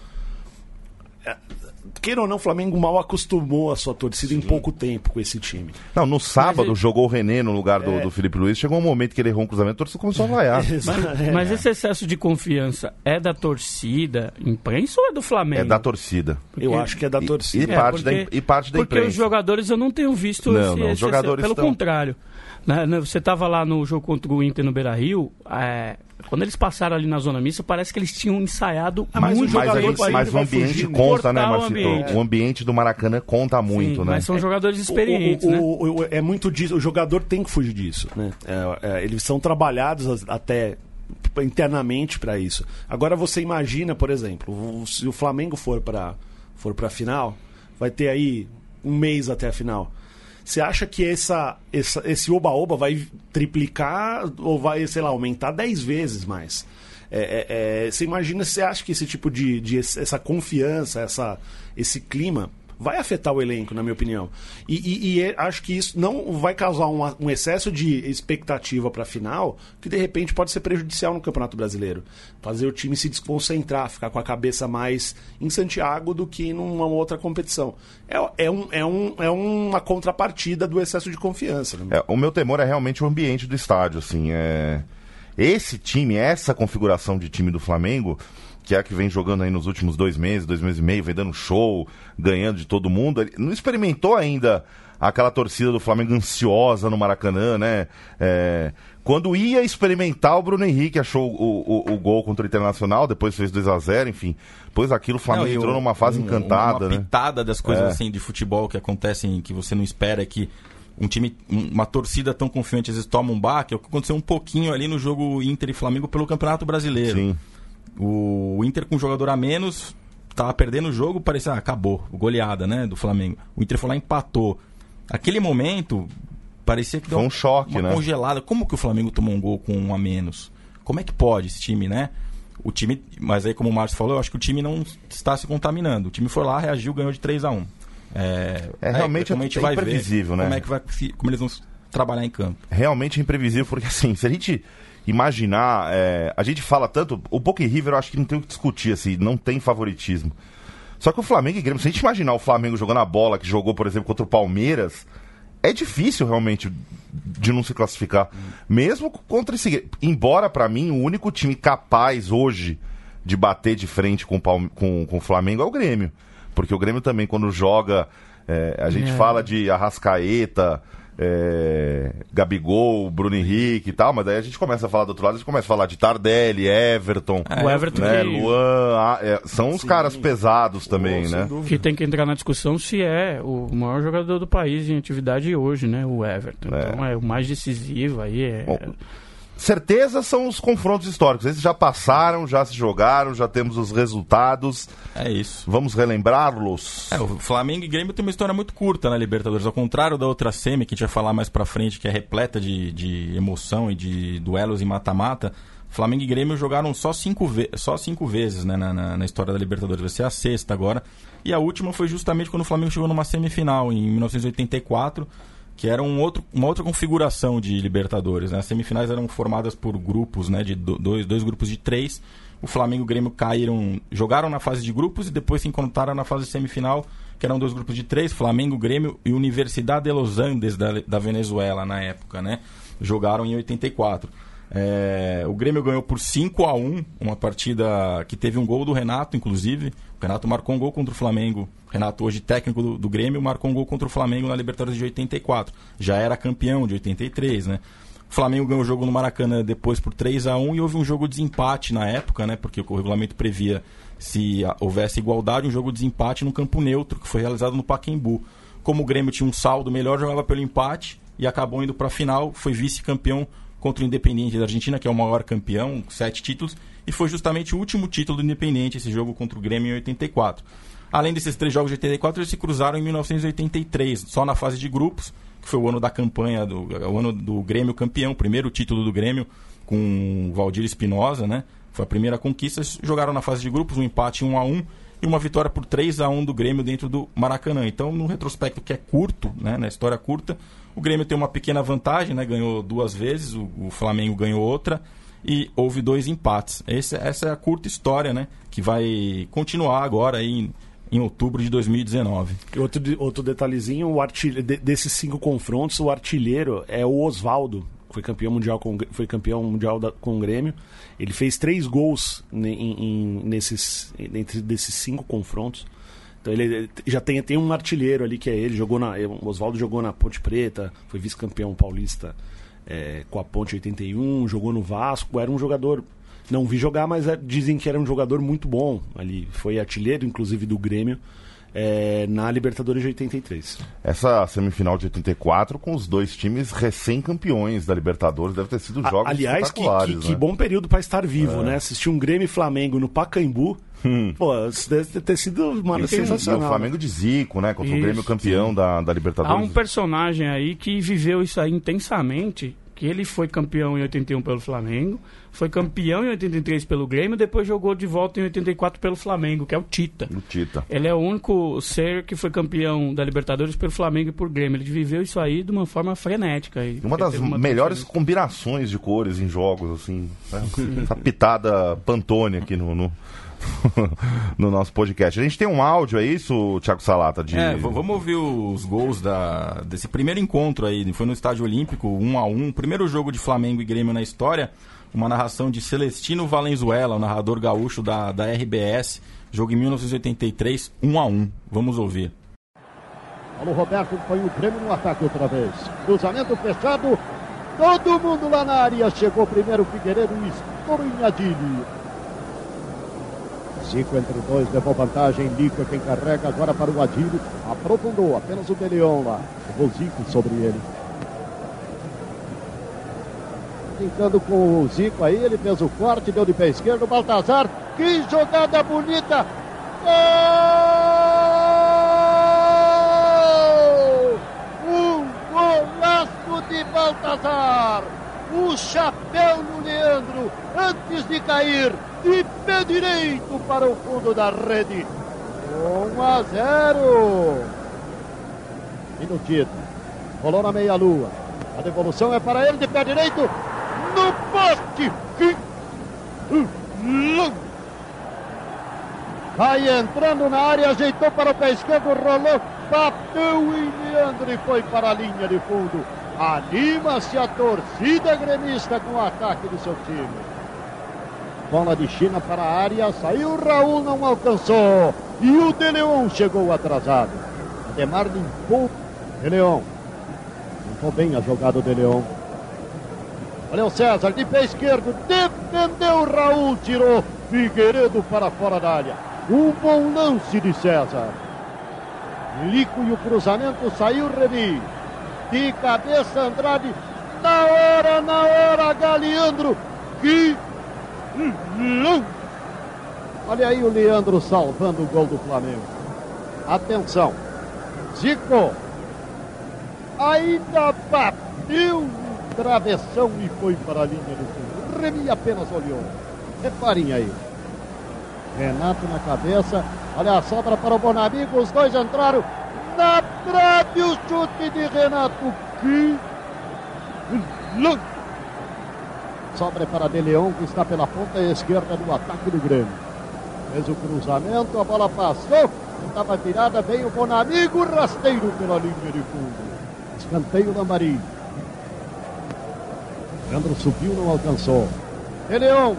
queira ou não, o Flamengo mal acostumou a sua torcida Sim. em pouco tempo com esse time. Não, no sábado ele... jogou o René no lugar do, é... do Felipe Luiz. Chegou um momento que ele errou um cruzamento, a torcida começou a vaiar. mas, mas esse excesso de confiança é da torcida, imprensa ou é do Flamengo? É da torcida. Porque... Eu acho que é da torcida. E, e parte, porque, da, e parte da porque imprensa. Porque os jogadores eu não tenho visto não, esse, não, os jogadores Pelo estão... contrário. Né, né, você estava lá no jogo contra o Inter no Beira Rio. É, quando eles passaram ali na zona mista, parece que eles tinham ensaiado ah, mas muito. Mas, gente, mas o ambiente conta, né, Marcito? O ambiente. o ambiente. do Maracanã conta muito, Sim, né? Mas são jogadores experientes, o, o, né? é muito disso. O jogador tem que fugir disso, né? É, é, eles são trabalhados até internamente para isso. Agora você imagina, por exemplo, se o Flamengo for para for para final, vai ter aí um mês até a final. Você acha que essa, essa esse oba-oba vai triplicar ou vai, sei lá, aumentar 10 vezes mais? É, é, é, você imagina, você acha que esse tipo de, de essa confiança, essa, esse clima vai afetar o elenco, na minha opinião. E, e, e é, acho que isso não vai causar um, um excesso de expectativa para a final, que de repente pode ser prejudicial no Campeonato Brasileiro. Fazer o time se desconcentrar, ficar com a cabeça mais em Santiago do que numa outra competição. É, é, um, é, um, é uma contrapartida do excesso de confiança. Né? É, o meu temor é realmente o ambiente do estádio. Assim, é... Esse time, essa configuração de time do Flamengo que é a que vem jogando aí nos últimos dois meses, dois meses e meio, vem dando show, ganhando de todo mundo. Ele não experimentou ainda aquela torcida do Flamengo ansiosa no Maracanã, né? É, quando ia experimentar, o Bruno Henrique achou o, o, o gol contra o Internacional, depois fez 2 a 0 enfim. Depois aquilo, o Flamengo não, entrou numa fase um, encantada, uma né? Pitada das coisas é. assim de futebol que acontecem que você não espera que um time, uma torcida tão confiante às vezes toma um baque, é o que aconteceu um pouquinho ali no jogo Inter e Flamengo pelo Campeonato Brasileiro. Sim. O Inter com um jogador a menos, tava perdendo o jogo, parecia, ah, acabou, goleada, né, do Flamengo. O Inter foi lá e empatou. Aquele momento, parecia que foi um choque, uma né? congelada. Como que o Flamengo tomou um gol com um a menos? Como é que pode esse time, né? O time, mas aí como o Márcio falou, eu acho que o time não está se contaminando. O time foi lá, reagiu, ganhou de 3 a 1 é, é, realmente é, como a gente é vai imprevisível, ver, né? Como é que vai, como eles vão trabalhar em campo. Realmente imprevisível, porque assim, se a gente imaginar. É, a gente fala tanto. O Boca e River eu acho que não tem o que discutir, assim, não tem favoritismo. Só que o Flamengo e Grêmio, se a gente imaginar o Flamengo jogando a bola que jogou, por exemplo, contra o Palmeiras, é difícil realmente de não se classificar. Mesmo contra esse. Embora, para mim, o único time capaz hoje de bater de frente com, com, com o Flamengo é o Grêmio. Porque o Grêmio também, quando joga. É, a gente é. fala de Arrascaeta, é, Gabigol, Bruno Henrique e tal, mas aí a gente começa a falar do outro lado, a gente começa a falar de Tardelli, Everton, é, o Everton né, que... Luan, ah, é, são os caras pesados também, oh, né? Que tem que entrar na discussão se é o maior jogador do país em atividade hoje, né, o Everton. É. Então é o mais decisivo aí. É... Bom, certeza são os confrontos históricos. Esses já passaram, já se jogaram, já temos os resultados. É isso. Vamos relembrá-los. É, o Flamengo e Grêmio tem uma história muito curta na Libertadores. Ao contrário da outra semi, que a gente vai falar mais pra frente, que é repleta de, de emoção e de duelos em mata-mata. Flamengo e Grêmio jogaram só cinco, só cinco vezes né, na, na, na, história da Libertadores. Vai ser a sexta agora. E a última foi justamente quando o Flamengo chegou numa semifinal, em 1984 que era um outro, uma outra configuração de Libertadores. Né? As semifinais eram formadas por grupos, né, de dois, dois grupos de três. O Flamengo e o Grêmio caíram, jogaram na fase de grupos e depois se encontraram na fase semifinal, que eram dois grupos de três, Flamengo, Grêmio e Universidade de Los Andes da, da Venezuela na época, né? Jogaram em 84. É, o Grêmio ganhou por 5 a 1 uma partida que teve um gol do Renato, inclusive. O Renato marcou um gol contra o Flamengo. O Renato, hoje técnico do, do, Grêmio, marcou um gol contra o Flamengo na Libertadores de 84. Já era campeão de 83, né? O Flamengo ganhou o jogo no Maracanã depois por 3 a 1 e houve um jogo de desempate na época, né? Porque o regulamento previa se houvesse igualdade, um jogo de desempate no campo neutro, que foi realizado no Pacaembu. Como o Grêmio tinha um saldo melhor, jogava pelo empate e acabou indo para a final, foi vice-campeão contra o Independiente da Argentina, que é o maior campeão, sete títulos, e foi justamente o último título do Independiente, esse jogo contra o Grêmio em 84. Além desses três jogos de 84, eles se cruzaram em 1983, só na fase de grupos, que foi o ano da campanha, do, o ano do Grêmio campeão, primeiro título do Grêmio com o Valdir Espinosa, né? Foi a primeira conquista. Jogaram na fase de grupos, um empate 1 a 1 e uma vitória por 3 a 1 do Grêmio dentro do Maracanã. Então, no retrospecto que é curto, né, na história curta, o Grêmio tem uma pequena vantagem, né, ganhou duas vezes, o, o Flamengo ganhou outra e houve dois empates. Esse, essa é a curta história, né, que vai continuar agora aí em, outubro de 2019. Outro, outro detalhezinho, o artilhe... desses cinco confrontos, o artilheiro é o Oswaldo, foi campeão mundial com, foi campeão mundial da, com o Grêmio. Ele fez três gols em, em, nesses, entre desses cinco confrontos. Então ele já tem, tem um artilheiro ali que é ele. Jogou na, o Oswaldo jogou na Ponte Preta, foi vice-campeão paulista é, com a Ponte 81, jogou no Vasco. Era um jogador. Não vi jogar, mas é, dizem que era um jogador muito bom ali. Foi artilheiro, inclusive, do Grêmio é, na Libertadores de 83. Essa semifinal de 84 com os dois times recém-campeões da Libertadores deve ter sido jogos Aliás, que, que, né? que, bom período para estar vivo, é. né? Assistir um Grêmio e Flamengo no Pacaembu. Hum. Pô, isso deve ter sido uma sensacional. O Flamengo de Zico, né? Contra isso, o Grêmio campeão da, da Libertadores. Há um personagem aí que viveu isso aí intensamente que ele foi campeão em 81 pelo Flamengo, foi campeão em 83 pelo Grêmio, depois jogou de volta em 84 pelo Flamengo, que é o Tita. O Tita. Ele é o único ser que foi campeão da Libertadores pelo Flamengo e por Grêmio. Ele viveu isso aí de uma forma frenética. E uma das uma melhores combinações de cores em jogos, assim. Né? Essa pitada Pantone aqui no... no... no nosso podcast. A gente tem um áudio, é isso, Thiago Salata? De... É, vamos ouvir os gols da, desse primeiro encontro aí. Foi no Estádio Olímpico, 1 um a 1 um, Primeiro jogo de Flamengo e Grêmio na história. Uma narração de Celestino Valenzuela, o narrador gaúcho da, da RBS. Jogo em 1983, 1 um a 1 Vamos ouvir. Alô, Roberto põe o Grêmio no ataque outra vez. Cruzamento fechado. Todo mundo lá na área. Chegou primeiro o Figueiredo e estourou em Adilho. Zico entre dois, levou vantagem. Lico é quem carrega agora para o Adílio. Aprofundou apenas o Deleon lá. Levou Zico sobre ele. Brincando com o Zico aí, ele fez o corte, deu de pé esquerdo. Baltazar, que jogada bonita! Gol! Um golaço de Baltazar! O chapéu no Leandro, antes de cair, de pé direito para o fundo da rede. 1 a 0. Minutito. Rolou na meia-lua. A devolução é para ele de pé direito. No poste. Vai entrando na área, ajeitou para o pé esquerdo, rolou, bateu em Leandro e foi para a linha de fundo. Anima-se a torcida gremista com o ataque do seu time. Bola de China para a área, saiu Raul, não alcançou. E o De Leon chegou atrasado. Ademar limpou De Leon. Limpou bem a jogada do De Leon. Olha o César, de pé esquerdo, defendeu Raul, tirou Figueiredo para fora da área. Um bom lance de César. Lico e o cruzamento saiu Reni. De cabeça Andrade. Na hora, na hora, Galeandro. Que Olha aí o Leandro salvando o gol do Flamengo. Atenção. Zico. Ainda bateu travessão e foi para a linha do fundo. Remy apenas olhou. Reparem aí. Renato na cabeça. Olha a sobra para o Bonamigo. Os dois entraram. Na trave o chute de Renato. Que Sobra para De Leão, que está pela ponta esquerda do ataque do Grêmio. Fez o cruzamento, a bola passou. Estava virada, veio o Bonamigo, rasteiro pela linha de fundo. Escanteio Lambari. Leandro subiu, não alcançou. De Leão.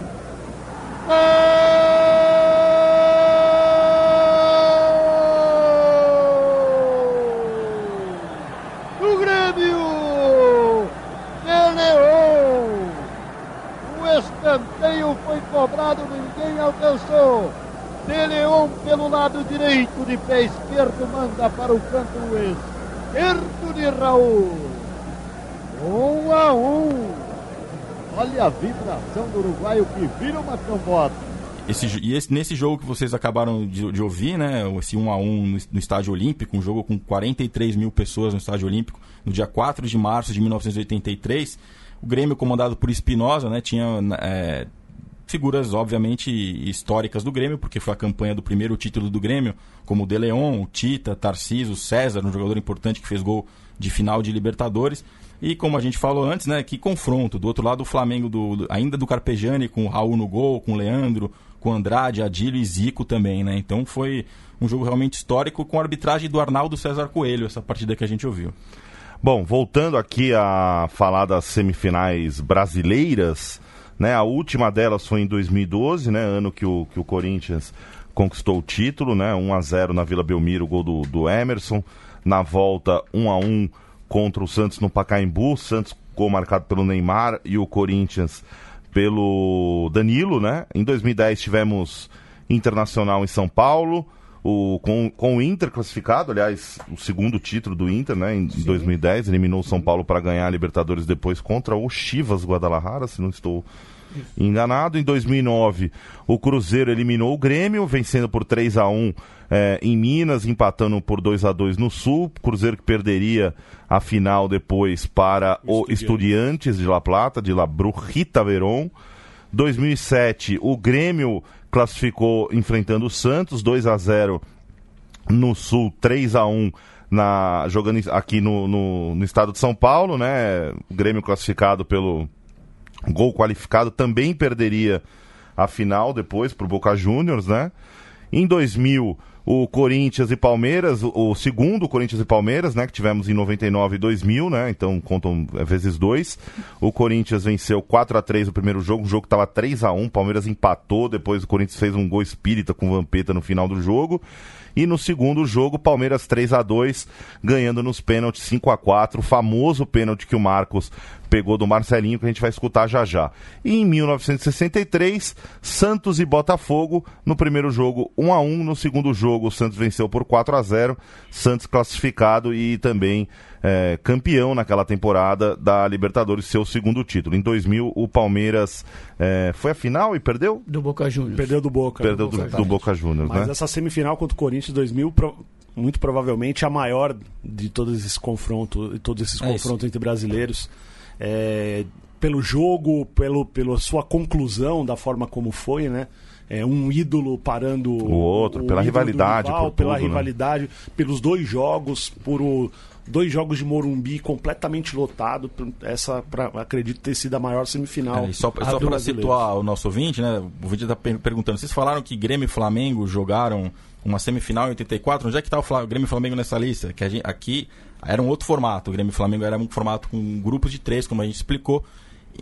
O Grêmio! De Leão! escanteio foi cobrado, ninguém alcançou. De Leon pelo lado direito, de pé esquerdo, manda para o canto esquerdo de Raul. Um a um. Olha a vibração do uruguaio que vira uma cambota. Esse, e esse, nesse jogo que vocês acabaram de, de ouvir, né, esse 1 a 1 no, no, Estádio Olímpico, um jogo com 43 mil pessoas no Estádio Olímpico, no dia 4 de março de 1983, o Grêmio, comandado por Espinosa, né, tinha é, figuras, obviamente, históricas do Grêmio, porque foi a campanha do primeiro título do Grêmio, como o De Leon, o Tita, Tarcísio, César, um jogador importante que fez gol de final de Libertadores. E como a gente falou antes, né, que confronto. Do outro lado, o Flamengo, do, ainda do Carpegiani, com o Raul no gol, com o Leandro, com Andrade, Adílio e Zico também, né? Então foi um jogo realmente histórico com a arbitragem do Arnaldo César Coelho, essa partida que a gente ouviu. Bom, voltando aqui a falar das semifinais brasileiras, né? A última delas foi em 2012, né? Ano que o, que o Corinthians conquistou o título, né? 1 a 0 na Vila Belmiro, gol do, do Emerson. Na volta, 1 a 1 contra o Santos no Pacaembu. Santos gol marcado pelo Neymar e o Corinthians pelo Danilo, né? Em 2010 tivemos Internacional em São Paulo, o, com, com o Inter classificado, aliás, o segundo título do Inter, né? Em Sim. 2010, eliminou o São Paulo para ganhar a Libertadores depois contra o Chivas Guadalajara, se não estou enganado. Em 2009, o Cruzeiro eliminou o Grêmio, vencendo por 3 a 1 é, em Minas, empatando por 2 a 2 no Sul. Cruzeiro que perderia a final depois para o Estudiantes de La Plata, de La Brujita Verón. 2007, o Grêmio classificou enfrentando o Santos, 2 a 0 no Sul, 3 a 1 na, jogando aqui no, no, no estado de São Paulo, né? O Grêmio classificado pelo gol qualificado também perderia a final depois para o Boca Juniors, né? Em 2000, o Corinthians e Palmeiras, o, o, segundo Corinthians e Palmeiras, né, que tivemos em 99 e 2000, né, então contam é, vezes dois. O Corinthians venceu 4 a 3 o primeiro jogo, o jogo estava 3 a 1 Palmeiras empatou, depois o Corinthians fez um gol espírita com Vampeta no final do jogo. E no segundo jogo, Palmeiras 3 a 2 ganhando nos pênaltis 5 a 4 o famoso pênalti que o Marcos pegou do Marcelinho, que a gente vai escutar já já. E em 1963, Santos e Botafogo, no primeiro jogo 1 a 1 no segundo jogo o Santos venceu por 4 a 0 Santos classificado e também é, campeão naquela temporada da Libertadores, seu segundo título. Em 2000, o Palmeiras é, foi a final e perdeu? Do Boca Juniors. Perdeu do Boca. Perdeu do, do, do Boca Juniors, Mas né? essa semifinal contra o Corinthians 2000 muito provavelmente a maior de todos esses confrontos, todos esses é confrontos entre brasileiros é, pelo jogo, pelo, pela sua conclusão da forma como foi, né? É, um ídolo parando o outro, o pela rivalidade, rival, pela tudo, né? rivalidade, né? pelos dois jogos, por o, dois jogos de Morumbi completamente lotado. Essa, pra, acredito ter sido a maior semifinal. É, só só para situar o nosso ouvinte, né? O ouvinte está perguntando: vocês falaram que Grêmio e Flamengo jogaram uma semifinal em 84? Onde é que está o Grêmio e Flamengo nessa lista? Que gente, aqui era um outro formato. O Grêmio e Flamengo era um formato com grupos de três, como a gente explicou.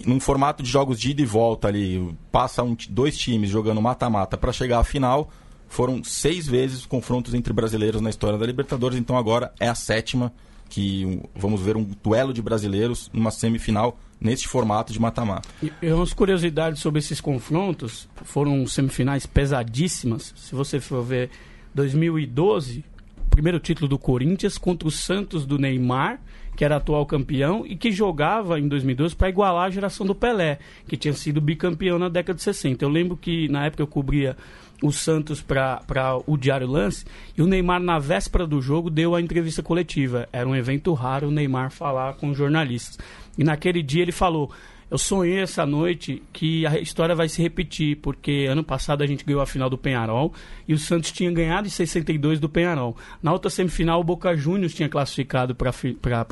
Num formato de jogos de ida e volta ali, passa um, dois times jogando mata-mata para chegar à final. Foram seis vezes os confrontos entre brasileiros na história da Libertadores, então agora é a sétima que vamos ver um duelo de brasileiros numa semifinal neste formato de mata-mata. E, e umas curiosidades sobre esses confrontos, foram semifinais pesadíssimas. Se você for ver 2012, primeiro título do Corinthians contra o Santos do Neymar, que era atual campeão e que jogava em 2012 para igualar a geração do Pelé, que tinha sido bicampeão na década de 60. Eu lembro que na época eu cobria o Santos para o Diário Lance e o Neymar, na véspera do jogo, deu a entrevista coletiva. Era um evento raro o Neymar falar com jornalistas. E naquele dia ele falou eu sonhei essa noite que a história vai se repetir, porque ano passado a gente ganhou a final do Penharol e o Santos tinha ganhado em 62 do Penharol. Na outra semifinal, o Boca Juniors tinha classificado para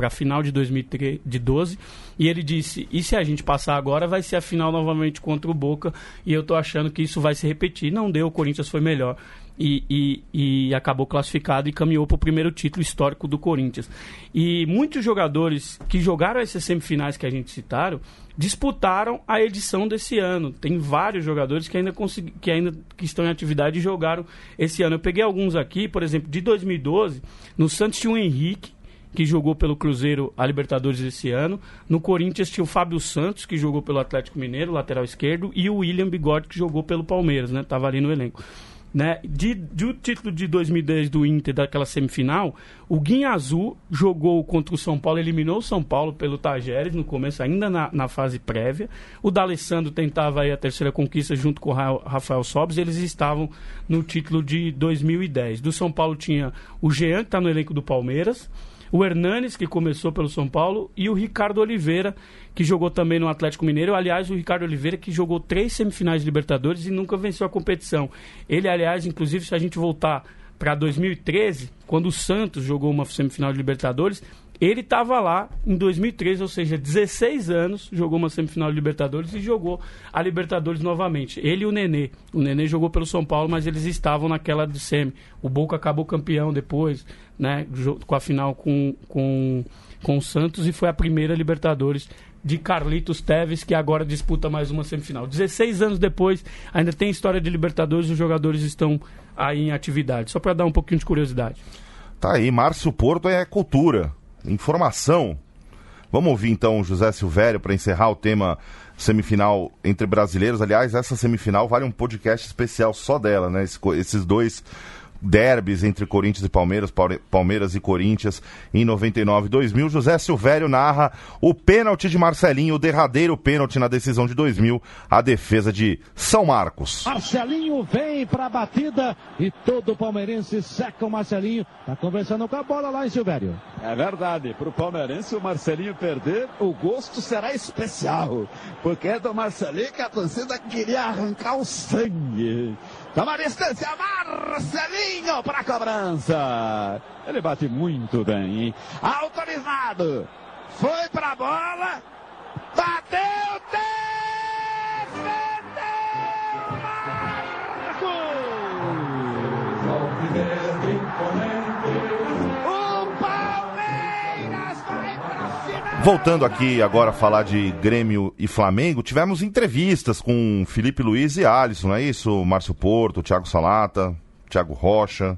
a final de 2012 e ele disse: e se a gente passar agora, vai ser a final novamente contra o Boca e eu estou achando que isso vai se repetir. Não deu, o Corinthians foi melhor e, e, e acabou classificado e caminhou para o primeiro título histórico do Corinthians. E muitos jogadores que jogaram essas semifinais que a gente citaram disputaram a edição desse ano. Tem vários jogadores que ainda, consegui, que ainda que estão em atividade e jogaram esse ano. Eu peguei alguns aqui, por exemplo, de 2012, no Santos tinha o Henrique, que jogou pelo Cruzeiro a Libertadores esse ano. No Corinthians tinha o Fábio Santos, que jogou pelo Atlético Mineiro, lateral esquerdo, e o William Bigode, que jogou pelo Palmeiras, né? Tava ali no elenco. Né? De, do título de 2010 do Inter, daquela semifinal, o Guinha Azul jogou contra o São Paulo, eliminou o São Paulo pelo Tajeres no começo, ainda na, na fase prévia. O D'Alessandro tentava aí a terceira conquista junto com o Rafael Sobes, eles estavam no título de 2010. Do São Paulo tinha o Jean, que está no elenco do Palmeiras, o Hernanes, que começou pelo São Paulo, e o Ricardo Oliveira, que jogou também no Atlético Mineiro. Aliás, o Ricardo Oliveira, que jogou três semifinais de Libertadores e nunca venceu a competição. Ele, aliás, inclusive, se a gente voltar para 2013, quando o Santos jogou uma semifinal de Libertadores, ele estava lá em 2013, ou seja, 16 anos, jogou uma semifinal de Libertadores e jogou a Libertadores novamente. Ele e o Nenê. O Nenê jogou pelo São Paulo, mas eles estavam naquela de semi. O Boca acabou campeão depois, né, com a final com, com, com o Santos e foi a primeira Libertadores de Carlitos Teves, que agora disputa mais uma semifinal. 16 anos depois, ainda tem história de Libertadores, os jogadores estão aí em atividade. Só para dar um pouquinho de curiosidade. Tá aí, Márcio Porto é cultura informação. Vamos ouvir então o José Silvério para encerrar o tema semifinal entre brasileiros. Aliás, essa semifinal vale um podcast especial só dela, né? esses dois derbys entre Corinthians e Palmeiras, Palmeiras e Corinthians em 99 e 2000. José Silvério narra o pênalti de Marcelinho, o derradeiro pênalti na decisão de 2000, a defesa de São Marcos. Marcelinho vem para a batida e todo o palmeirense seca o Marcelinho. Tá conversando com a bola lá em Silvério. É verdade, para o palmeirense o Marcelinho perder, o gosto será especial, porque é do Marcelinho que a torcida queria arrancar o sangue. Toma distância, Marcelinho para a cobrança. Ele bate muito bem. Hein? Autorizado. Foi para a bola. Bateu, defendeu Voltando aqui agora a falar de Grêmio e Flamengo, tivemos entrevistas com Felipe Luiz e Alisson, não é isso? Márcio Porto, Thiago Salata, Thiago Rocha.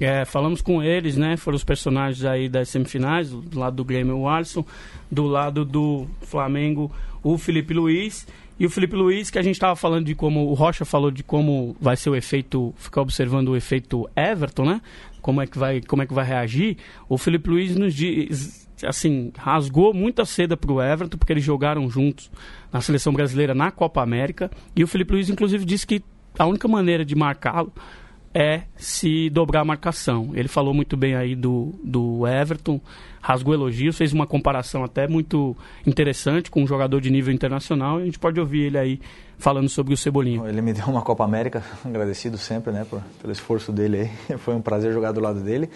É, falamos com eles, né? Foram os personagens aí das semifinais, do lado do Grêmio o Alisson, do lado do Flamengo o Felipe Luiz. E o Felipe Luiz, que a gente estava falando de como o Rocha falou de como vai ser o efeito, ficar observando o efeito Everton, né? Como é que vai, como é que vai reagir? O Felipe Luiz nos diz assim, rasgou muita seda para o Everton, porque eles jogaram juntos na seleção brasileira na Copa América. E o Felipe Luiz, inclusive, disse que a única maneira de marcá-lo é se dobrar a marcação. Ele falou muito bem aí do, do Everton, rasgou elogios, fez uma comparação até muito interessante com um jogador de nível internacional. E a gente pode ouvir ele aí falando sobre o Cebolinha. Ele me deu uma Copa América, agradecido sempre né, por, pelo esforço dele aí. Foi um prazer jogar do lado dele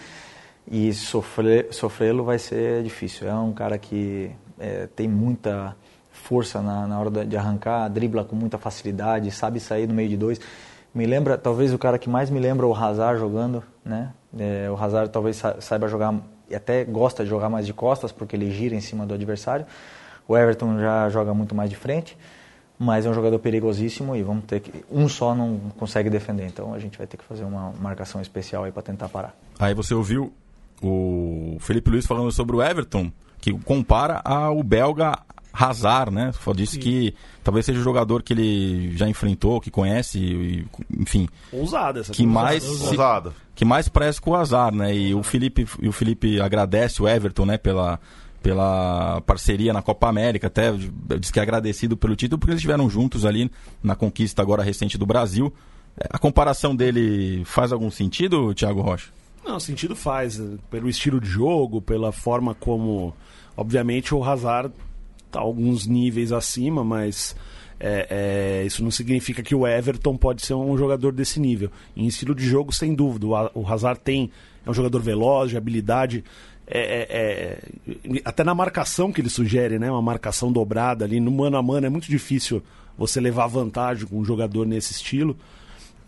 e sofrer sofrê-lo vai ser difícil. É um cara que é, tem muita força na, na hora de arrancar, dribla com muita facilidade, sabe sair no meio de dois. Me lembra, talvez o cara que mais me lembra o Hazard jogando, né? É, o Hazard talvez saiba jogar e até gosta de jogar mais de costas porque ele gira em cima do adversário. O Everton já joga muito mais de frente, mas é um jogador perigosíssimo e vamos ter que um só não consegue defender, então a gente vai ter que fazer uma marcação especial aí para tentar parar. Aí você ouviu o Felipe Luiz falando sobre o Everton, que compara ao belga Hazard, né? Só disse Sim. que talvez seja o jogador que ele já enfrentou, que conhece, e, enfim. Ousada essa que mais ousada. Que mais parece com o Hazard, né? E o Felipe, e o Felipe agradece o Everton, né, pela pela parceria na Copa América, até diz que é agradecido pelo título porque eles estiveram juntos ali na conquista agora recente do Brasil. A comparação dele faz algum sentido, Thiago Rocha? Não, sentido faz. Pelo estilo de jogo, pela forma como. Obviamente o Hazard está alguns níveis acima, mas é, é, isso não significa que o Everton pode ser um jogador desse nível. Em estilo de jogo, sem dúvida. O, o Hazard tem. É um jogador veloz, de habilidade. É, é, é, até na marcação que ele sugere, né? Uma marcação dobrada ali, no mano a mano, é muito difícil você levar vantagem com um jogador nesse estilo.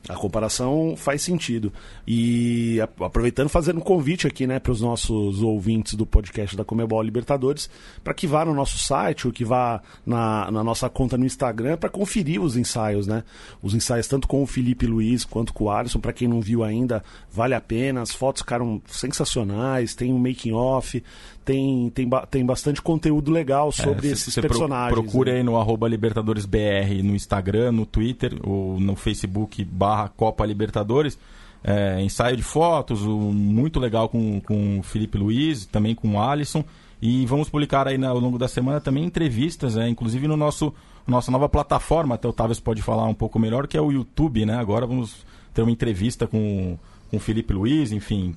A comparação faz sentido. E aproveitando, fazendo um convite aqui né, para os nossos ouvintes do podcast da Comebol Libertadores, para que vá no nosso site ou que vá na, na nossa conta no Instagram para conferir os ensaios. Né? Os ensaios tanto com o Felipe Luiz quanto com o Alisson, para quem não viu ainda, vale a pena. As fotos ficaram sensacionais, tem um making off, tem, tem, tem bastante conteúdo legal sobre É, esses pro- personagens. procure né? aí no arroba LibertadoresBR no Instagram, no Twitter ou no Facebook barra Copa Libertadores. É, ensaio de fotos, o- muito legal com, com o Felipe Luiz, também com o Alisson. E vamos publicar aí na- ao longo da semana também entrevistas, é, inclusive no nosso nossa nova plataforma, até o Tavis pode falar um pouco melhor, que é o YouTube, né? Agora vamos ter uma entrevista com, com o Felipe Luiz, enfim.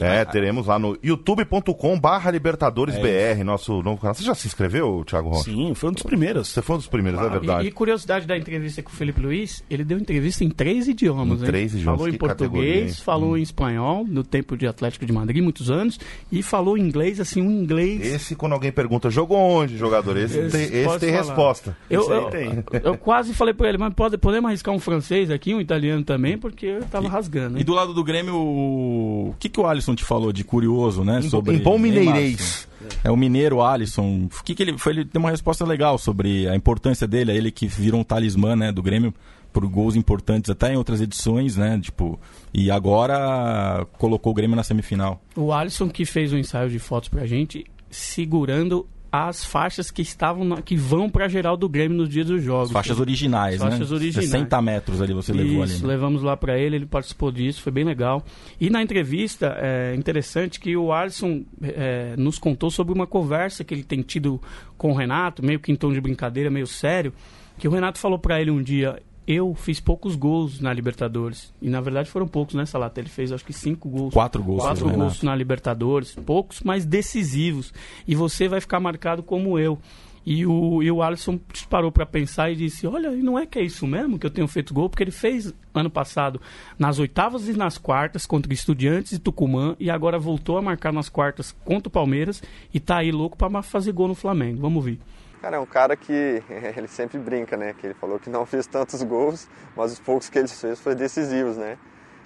É, teremos lá no youtube.com barra Libertadores BR, nosso novo canal. Você já se inscreveu, Thiago Rocha? Sim, foi um dos primeiros. Você foi um dos primeiros, é verdade. E, e curiosidade da entrevista com o Felipe Luiz, ele deu entrevista em três idiomas. Em hein? três idiomas, Falou que em categoria, português, falou em espanhol, no tempo de Atlético de Madrid, muitos anos, e falou em inglês, assim, um inglês... Esse, quando alguém pergunta, jogou onde, jogador? Esse, Esse tem, esse tem resposta. Eu, Esse aí eu, tem. eu quase falei pra ele, mas pode, podemos arriscar um francês aqui, um italiano também, porque eu tava rasgando. E hein? do lado do Grêmio, o que, que o Alisson te falou de curioso, né? Em, sobre em bom mineirês. Márcio? É o mineiro Alisson. O que, que ele foi? Ele deu uma resposta legal sobre a importância dele, é ele que virou um talismã, né, do Grêmio por gols importantes até em outras edições, né? Tipo, e agora colocou o Grêmio na semifinal. O Alisson que fez o ensaio de fotos pra gente, segurando as faixas que estavam na- que vão pra geral do Grêmio nos dias dos jogos. As faixas originais, As né? faixas originais. 60 metros ali você levou ali. Isso, né? levamos lá pra ele, ele participou disso, foi bem legal. E na entrevista, é interessante que o Alisson é, nos contou sobre uma conversa que ele tem tido com o Renato, meio que em tom de brincadeira, meio sério, que o Renato falou pra ele um dia, eu fiz poucos gols na Libertadores. E na verdade foram poucos, né, Salata? Ele fez acho que cinco gols. Quatro gols. Quatro o gols Renato. na Libertadores, poucos, mas decisivos. E você vai ficar marcado como eu. E o, e o Alisson parou para pensar e disse: Olha, não é que é isso mesmo que eu tenho feito gol? Porque ele fez ano passado nas oitavas e nas quartas contra Estudiantes e Tucumã e agora voltou a marcar nas quartas contra o Palmeiras e tá aí louco para fazer gol no Flamengo. Vamos ver. Cara, é um cara que ele sempre brinca, né? Que ele falou que não fez tantos gols, mas os poucos que ele fez foram decisivos, né?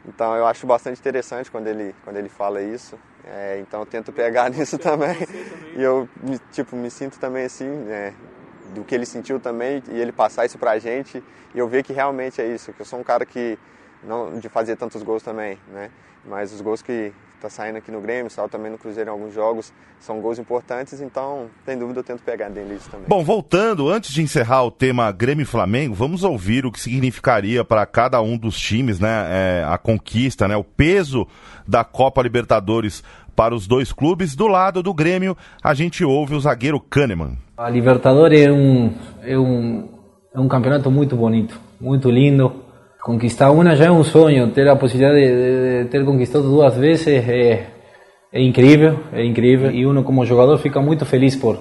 Então eu acho bastante interessante quando ele, quando ele fala isso. É, então eu tento pegar nisso também. E eu tipo, me sinto também assim, né? Do que ele sentiu também e ele passar isso pra gente. E eu ver que realmente é isso, que eu sou um cara que não de fazer tantos gols também, né? Mas os gols que tá saindo aqui no Grêmio, saiu também no Cruzeiro em alguns jogos, são gols importantes, então, sem dúvida, eu tento pegar dele isso também. Bom, voltando, antes de encerrar o tema Grêmio e Flamengo, vamos ouvir o que significaria para cada um dos times, né, é, a conquista, né, o peso da Copa Libertadores para os dois clubes. Do lado do Grêmio, a gente ouve o zagueiro Kahneman. A Libertadores é um, é um, é um campeonato muito bonito, muito lindo. Conquistar uma já é um sonho, ter a possibilidade de, de ter conquistado duas vezes é, é incrível, é incrível. E uno como jogador fica muito feliz por,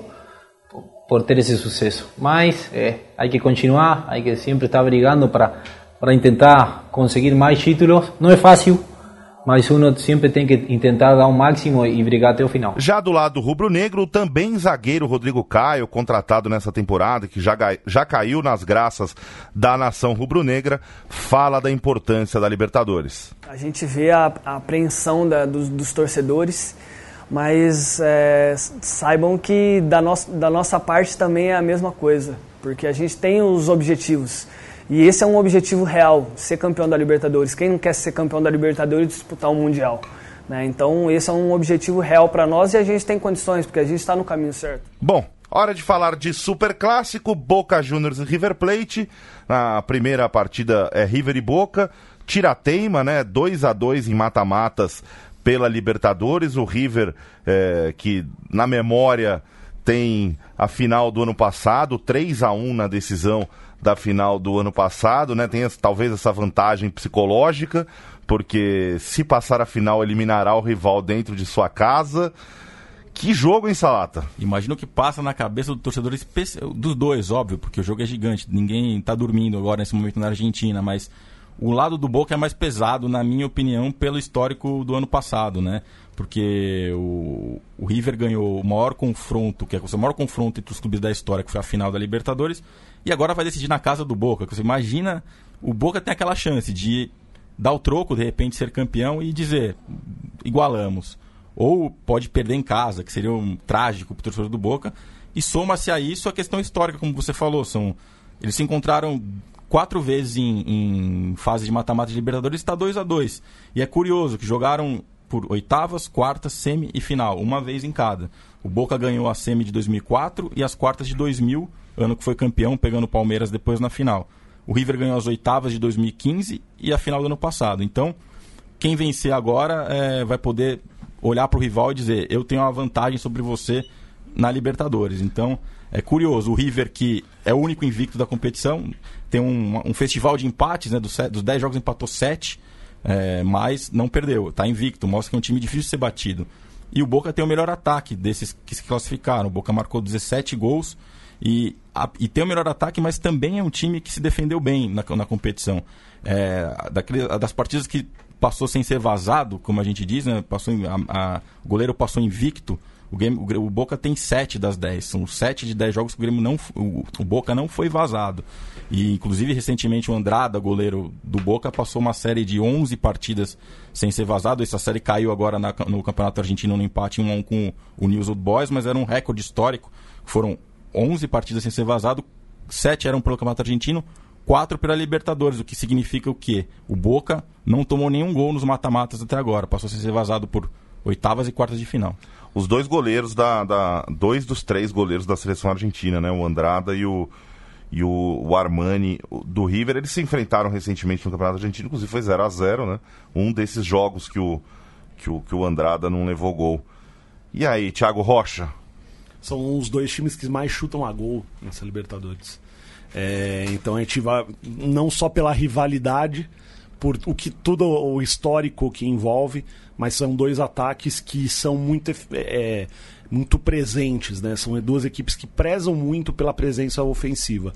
por ter esse sucesso. Mas é, há que continuar, há que sempre estar brigando para para tentar conseguir mais títulos. Não é fácil, mas uno sempre tem que tentar dar o máximo e brigar até o final. Já do lado rubro-negro, também zagueiro Rodrigo Caio, contratado nessa temporada, que já, já caiu nas graças da nação rubro-negra, fala da importância da Libertadores. A gente vê a, a apreensão da- dos, dos torcedores, mas é, saibam que da, nossa da nossa parte também é a mesma coisa, porque a gente tem os objetivos. E esse é um objetivo real, ser campeão da Libertadores. Quem não quer ser campeão da Libertadores e disputar o Mundial? né? Então, esse é um objetivo real para nós e a gente tem condições, porque a gente está no caminho certo. Bom, hora de falar de Super Clássico, Boca Juniors e River Plate. Na primeira partida é River e Boca. Tirateima, né? 2 a 2 em mata-matas pela Libertadores. O River, é, que na memória tem a final do ano passado, 3 a 1 na decisão da final do ano passado, né? Tem talvez essa vantagem psicológica, porque se passar a final eliminará o rival dentro de sua casa. Que jogo, hein, Salata? Imagina o que passa na cabeça do torcedor dos dois, óbvio, porque o jogo é gigante. Ninguém tá dormindo agora nesse momento na Argentina, mas o lado do Boca é mais pesado, na minha opinião, pelo histórico do ano passado, né? Porque o, o River ganhou o maior confronto, que é o maior confronto entre os clubes da história, que foi a final da Libertadores, e agora vai decidir na casa do Boca. Você imagina, o Boca tem aquela chance de dar o troco, de repente ser campeão e dizer, igualamos. Ou pode perder em casa, que seria um trágico para o torcedor do Boca. E soma-se a isso a questão histórica, como você falou. São, eles se encontraram quatro vezes em, em fase de mata-mata de Libertadores está 2 a 2 E é curioso que jogaram por oitavas, quartas, semi e final, uma vez em cada. O Boca ganhou a semi de 2004 e as quartas de 2000, ano que foi campeão, pegando o Palmeiras depois na final. O River ganhou as oitavas de 2015 e a final do ano passado. Então, quem vencer agora é, vai poder olhar para o rival e dizer: eu tenho uma vantagem sobre você na Libertadores. Então, é curioso. O River, que é o único invicto da competição, tem um, um festival de empates, né? Dos, dos 10 jogos empatou 7 é, mas não perdeu, está invicto, mostra que é um time difícil de ser batido. E o Boca tem o melhor ataque desses que se classificaram. O Boca marcou 17 gols e, a, e tem o melhor ataque, mas também é um time que se defendeu bem na, na competição. É, daquele, das partidas que passou sem ser vazado, como a gente diz, né? passou, a, a, o goleiro passou invicto. O, o, Boca tem 7 das 10. São 7 de 10 jogos que o Grêmio não. O, o, Boca não foi vazado. E, inclusive, recentemente o Andrada, goleiro do Boca, passou uma série de 11 partidas sem ser vazado. Essa série caiu agora na, no Campeonato Argentino no empate 1 a 1 com o News Old Boys, mas era um recorde histórico. Foram 11 partidas sem ser vazado, 7 eram pelo Campeonato Argentino, 4 pela Libertadores, o que significa o quê? O Boca não tomou nenhum gol nos mata-matas até agora, passou a ser vazado por oitavas e quartas de final os dois goleiros da, da, dois dos três goleiros da seleção argentina, né? O Andrada e o e o, o Armani do River, eles se enfrentaram recentemente no Campeonato Argentino, inclusive foi 0 a 0 né? Um desses jogos que o, que o, que o Andrada não levou gol. E aí, Thiago Rocha? São os dois times que mais chutam a gol nessa Libertadores. É, então a gente vai, não só pela rivalidade, por o que tudo o histórico que envolve, mas são dois ataques que são muito, é, muito presentes, né? São duas equipes que prezam muito pela presença ofensiva.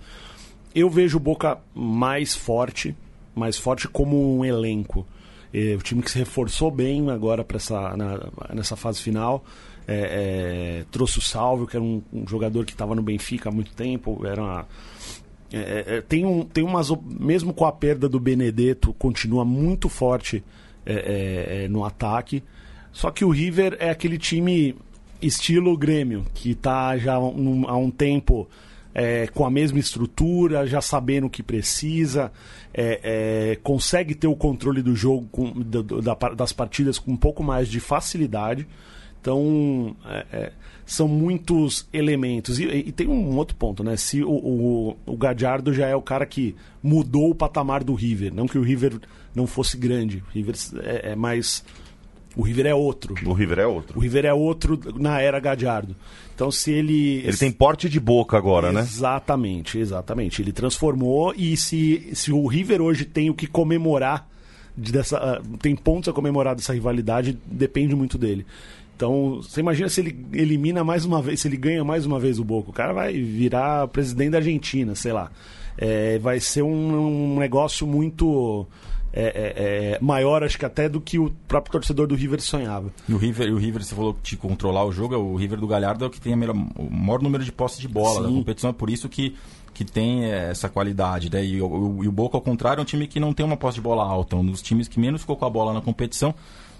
Eu vejo o Boca mais forte, mais forte como um elenco. É, o time que se reforçou bem agora para essa na, nessa fase final. É, é, trouxe o Salvio, que era um, um jogador que estava no Benfica há muito tempo. Era uma, é, é, é, tem, um, tem umas. Mesmo com a perda do Benedetto, continua muito forte é, é, é, no ataque. Só que o River é aquele time estilo Grêmio, que está já um, há um tempo é, com a mesma estrutura, já sabendo o que precisa, é, é, consegue ter o controle do jogo, com, do, da, das partidas com um pouco mais de facilidade. Então, são muitos elementos. E, e, tem um outro ponto, né? Se o, o, o Gadiardo já é o cara que mudou o patamar do River, não que o River não fosse grande. O River é, é mais. O River é outro. O River é outro. O River é outro na era Gadiardo. Então, se ele. Ele tem porte de boca agora, exatamente, né? Exatamente, exatamente. Ele transformou e se, se o River hoje tem o que comemorar, dessa, uh, tem pontos a comemorar dessa rivalidade, depende muito dele. Então, você imagina se ele elimina mais uma vez, se ele ganha mais uma vez o Boca. O cara vai virar presidente da Argentina, sei lá. É, vai ser um, um negócio muito é, é, é, maior, acho que até do que o próprio torcedor do River sonhava. E o River, o River você falou de controlar o jogo, é o River do Galhardo é o que tem melhor, o maior número de posses de bola Sim. da competição, é por isso que que tem é, essa qualidade. Né? E, o, e o Boca, ao contrário, é um time que não tem uma posse de bola alta, um dos times que menos ficou com a bola na competição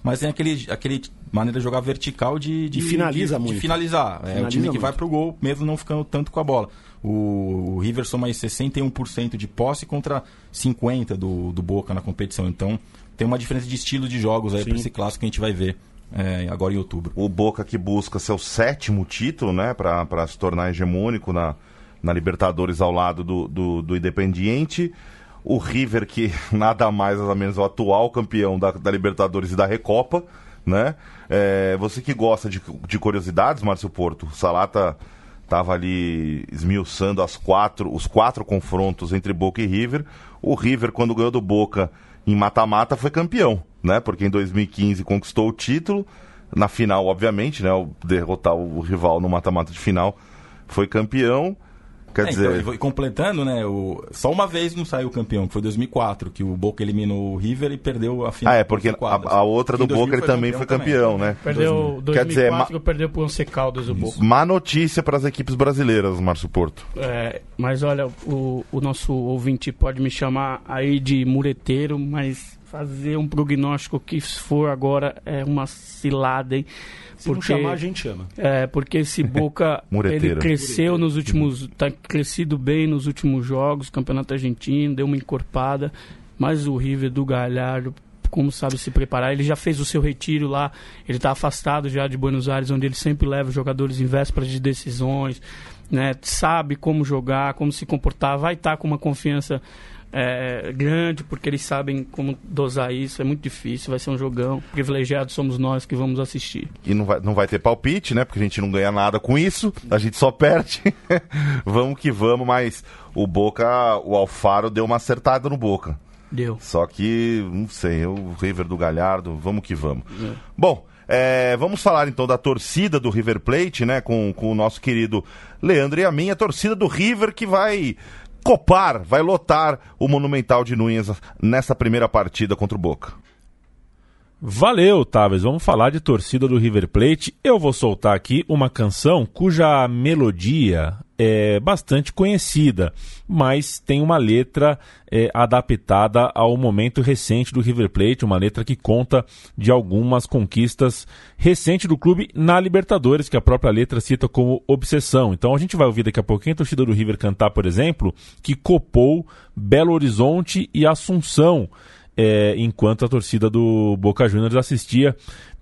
mas tem aquele, aquele maneira de jogar vertical de, de, e finaliza de, muito. de finalizar. Finaliza é o time que muito. vai pro gol, mesmo não ficando tanto com a bola. O, o River soma aí 61% de posse contra 50% do, do Boca na competição. Então tem uma diferença de estilo de jogos aí para esse clássico que a gente vai ver. É, agora em outubro. O Boca que busca seu sétimo título, né, para se tornar hegemônico na, na Libertadores ao lado do, do, do Independiente o River, que nada mais nada menos é o atual campeão da, da Libertadores e da Recopa, né? É, você que gosta de, de curiosidades, Márcio Porto, o Salata estava ali esmiuçando as quatro, os quatro confrontos entre Boca e River. O River, quando ganhou do Boca em mata-mata, foi campeão, né? Porque em 2015 conquistou o título. Na final, obviamente, né? Derrotar o rival no mata-mata de final, foi campeão. Quer é, dizer... Então, completando, né, o... só uma vez não saiu campeão, que foi 2004, que o Boca eliminou o River e perdeu a final. Ah, é, porque a, a, outra do Boca ele também foi campeão, campeão né? Perdeu 2004, Quer dizer, ma... perdeu pro Once Caldas o Boca. Má notícia para as equipes brasileiras, Márcio Porto. É, mas olha, o, o nosso ouvinte pode me chamar aí de mureteiro, mas fazer um prognóstico que se for agora é uma cilada, hein? Se não chamar, a gente chama. É, porque esse Boca ele Mureteira. cresceu nos últimos. tá crescido bem nos últimos jogos, campeonato argentino, deu uma encorpada. Mas o River do Galhardo, como sabe se preparar, ele já fez o seu retiro lá, ele está afastado já de Buenos Aires, onde ele sempre leva os jogadores em vésperas de decisões, né? Sabe como jogar, como se comportar, vai estar com uma confiança é, grande, porque eles sabem como dosar isso, é muito difícil, vai ser um jogão. Privilegiados somos nós que vamos assistir. E não vai, não vai ter palpite, né? Porque a gente não ganha nada com isso, a gente só perde. vamos que vamos, mas o Boca, o Alfaro deu uma acertada no Boca. Deu. Só que, não sei, o River do Galhardo, vamos que vamos. Bom, é, vamos falar então da torcida do River Plate, né? Com, com o nosso querido Leandro e a minha, torcida do River que vai copar, vai lotar o Monumental de Núñez nessa primeira partida contra o Boca. Valeu, Tavas. Vamos falar de torcida do River Plate. Eu vou soltar aqui uma canção cuja melodia é bastante conhecida, mas tem uma letra é, adaptada ao momento recente do River Plate, uma letra que conta de algumas conquistas recentes do clube na Libertadores, que a própria letra cita como obsessão. Então a gente vai ouvir daqui a pouquinho a torcida do River cantar, por exemplo, que copou Belo Horizonte e Assunção é, enquanto a torcida do Boca Juniors assistia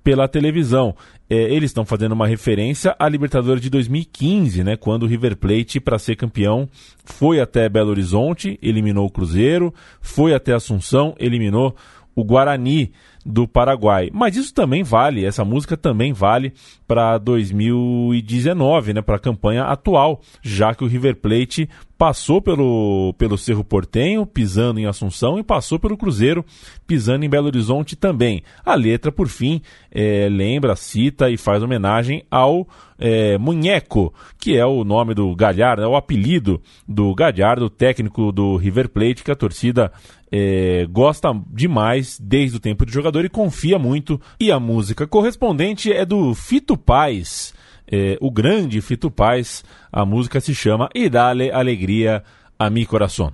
pela televisão. É, eles estão fazendo uma referência à Libertadores de 2015, né, quando o River Plate, para ser campeão, foi até Belo Horizonte, eliminou o Cruzeiro, foi até Assunção, eliminou o Guarani do Paraguai. Mas isso também vale, essa música também vale para 2019, né, para a campanha atual, já que o River Plate passou pelo, pelo Cerro Portenho, pisando em Assunção, e passou pelo Cruzeiro, pisando em Belo Horizonte também. A letra, por fim, é, lembra, cita e faz homenagem ao é, Munheco, que é o nome do Galhardo, é o apelido do Galhardo, técnico do River Plate, que a torcida é, gosta demais desde o tempo de jogador e confia muito. E a música correspondente é do Fito Paz, é, o grande Fito Paz. A música se chama E Dale Alegria a Mi Corazón.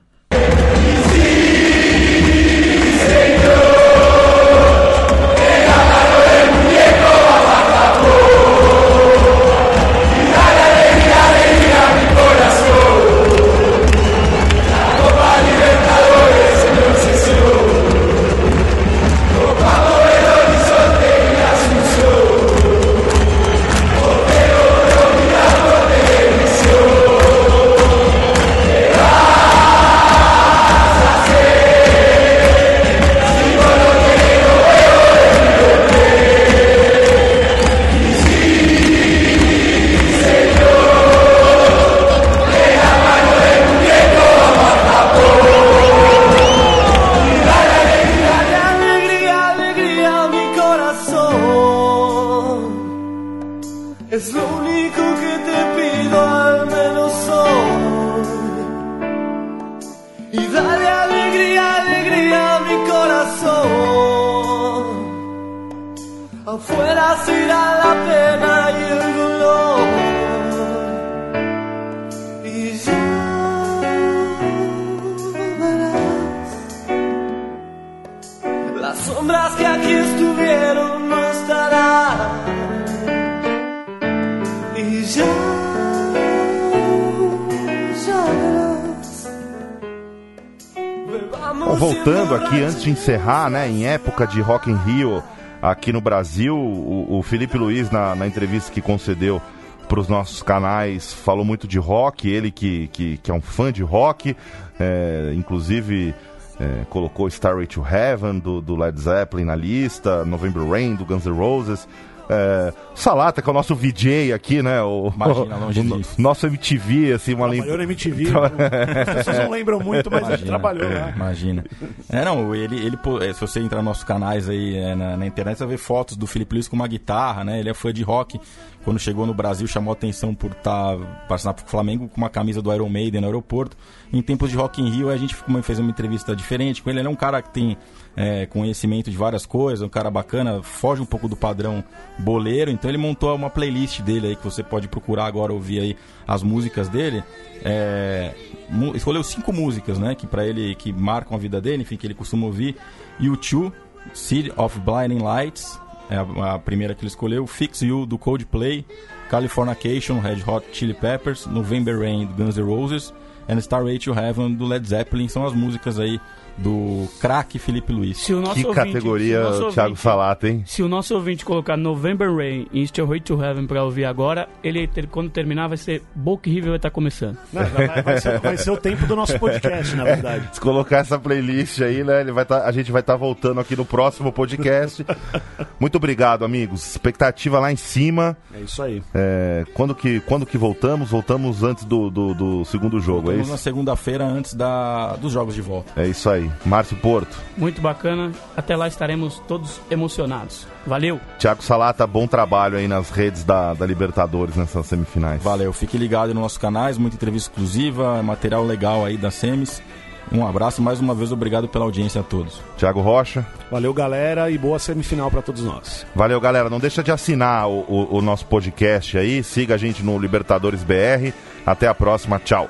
Encerrar, né, em época de Rock in Rio aqui no Brasil, o, o Felipe Luiz, na, na entrevista que concedeu para os nossos canais, falou muito de rock, ele que, que, que é um fã de rock, é, inclusive é, colocou Starway to Heaven do, do Led Zeppelin na lista, November Rain do Guns N' Roses. É, Salata, que é o nosso VJ aqui, né? O, Imagina, longe o disso. nosso MTV, assim, uma Trabalhou na MTV. Tra- As pessoas não lembram muito, mas ele trabalhou é, lá. Imagina. É, não, ele, ele, é, se você entrar nos nossos canais aí é, na, na internet, você vai ver fotos do Felipe Luiz com uma guitarra, né? Ele é fã de rock. quando chegou no Brasil, chamou atenção por estar tá, passando pro Flamengo com uma camisa do Iron Maiden no aeroporto. Em tempos de Rock in Rio, a gente fez uma entrevista diferente com ele. Ele é um cara que tem é, conhecimento de várias coisas, um cara bacana, foge um pouco do padrão boleiro. Então ele montou uma playlist dele aí que você pode procurar agora ouvir aí as músicas dele. É, escolheu cinco músicas, né, que para ele que marcam a vida dele, enfim, que ele costuma ouvir. U2, City of Blinding Lights, é a, a, primeira que ele escolheu, Fix You do Coldplay, Californication, Red Hot Chili Peppers, November Rain do Guns N' Roses, and Starway to Heaven do Led Zeppelin, são as músicas aí do craque Felipe Luiz. que ouvinte, categoria o Thiago Salato, hein? Se o nosso ouvinte colocar November Rain e Stairway to Heaven pra ouvir agora, ele quando terminar vai ser Book River vai estar tá começando. Não, vai, vai, ser, vai, ser, o tempo do nosso podcast, na verdade. É, se colocar essa playlist aí, né, ele vai tá, a gente vai estar tá voltando aqui no próximo podcast. Muito obrigado, amigos. Expectativa lá em cima. É isso aí. É, quando, que, quando que voltamos? Voltamos antes do, do, do segundo jogo, voltamos é isso? na segunda-feira antes da, dos jogos de volta. É isso aí. Márcio Porto. Muito bacana. Até lá estaremos todos emocionados. Valeu. Tiago Salata, bom trabalho aí nas redes da, da Libertadores nessas semifinais. Valeu. Fique ligado nos nossos canais, muita entrevista exclusiva, material legal aí das semis. Um abraço mais uma vez obrigado pela audiência a todos. Tiago Rocha. Valeu, galera, e boa semifinal para todos nós. Valeu, galera. Não deixa de assinar o, o, o nosso podcast aí. Siga a gente no Libertadores BR. Até a próxima. Tchau.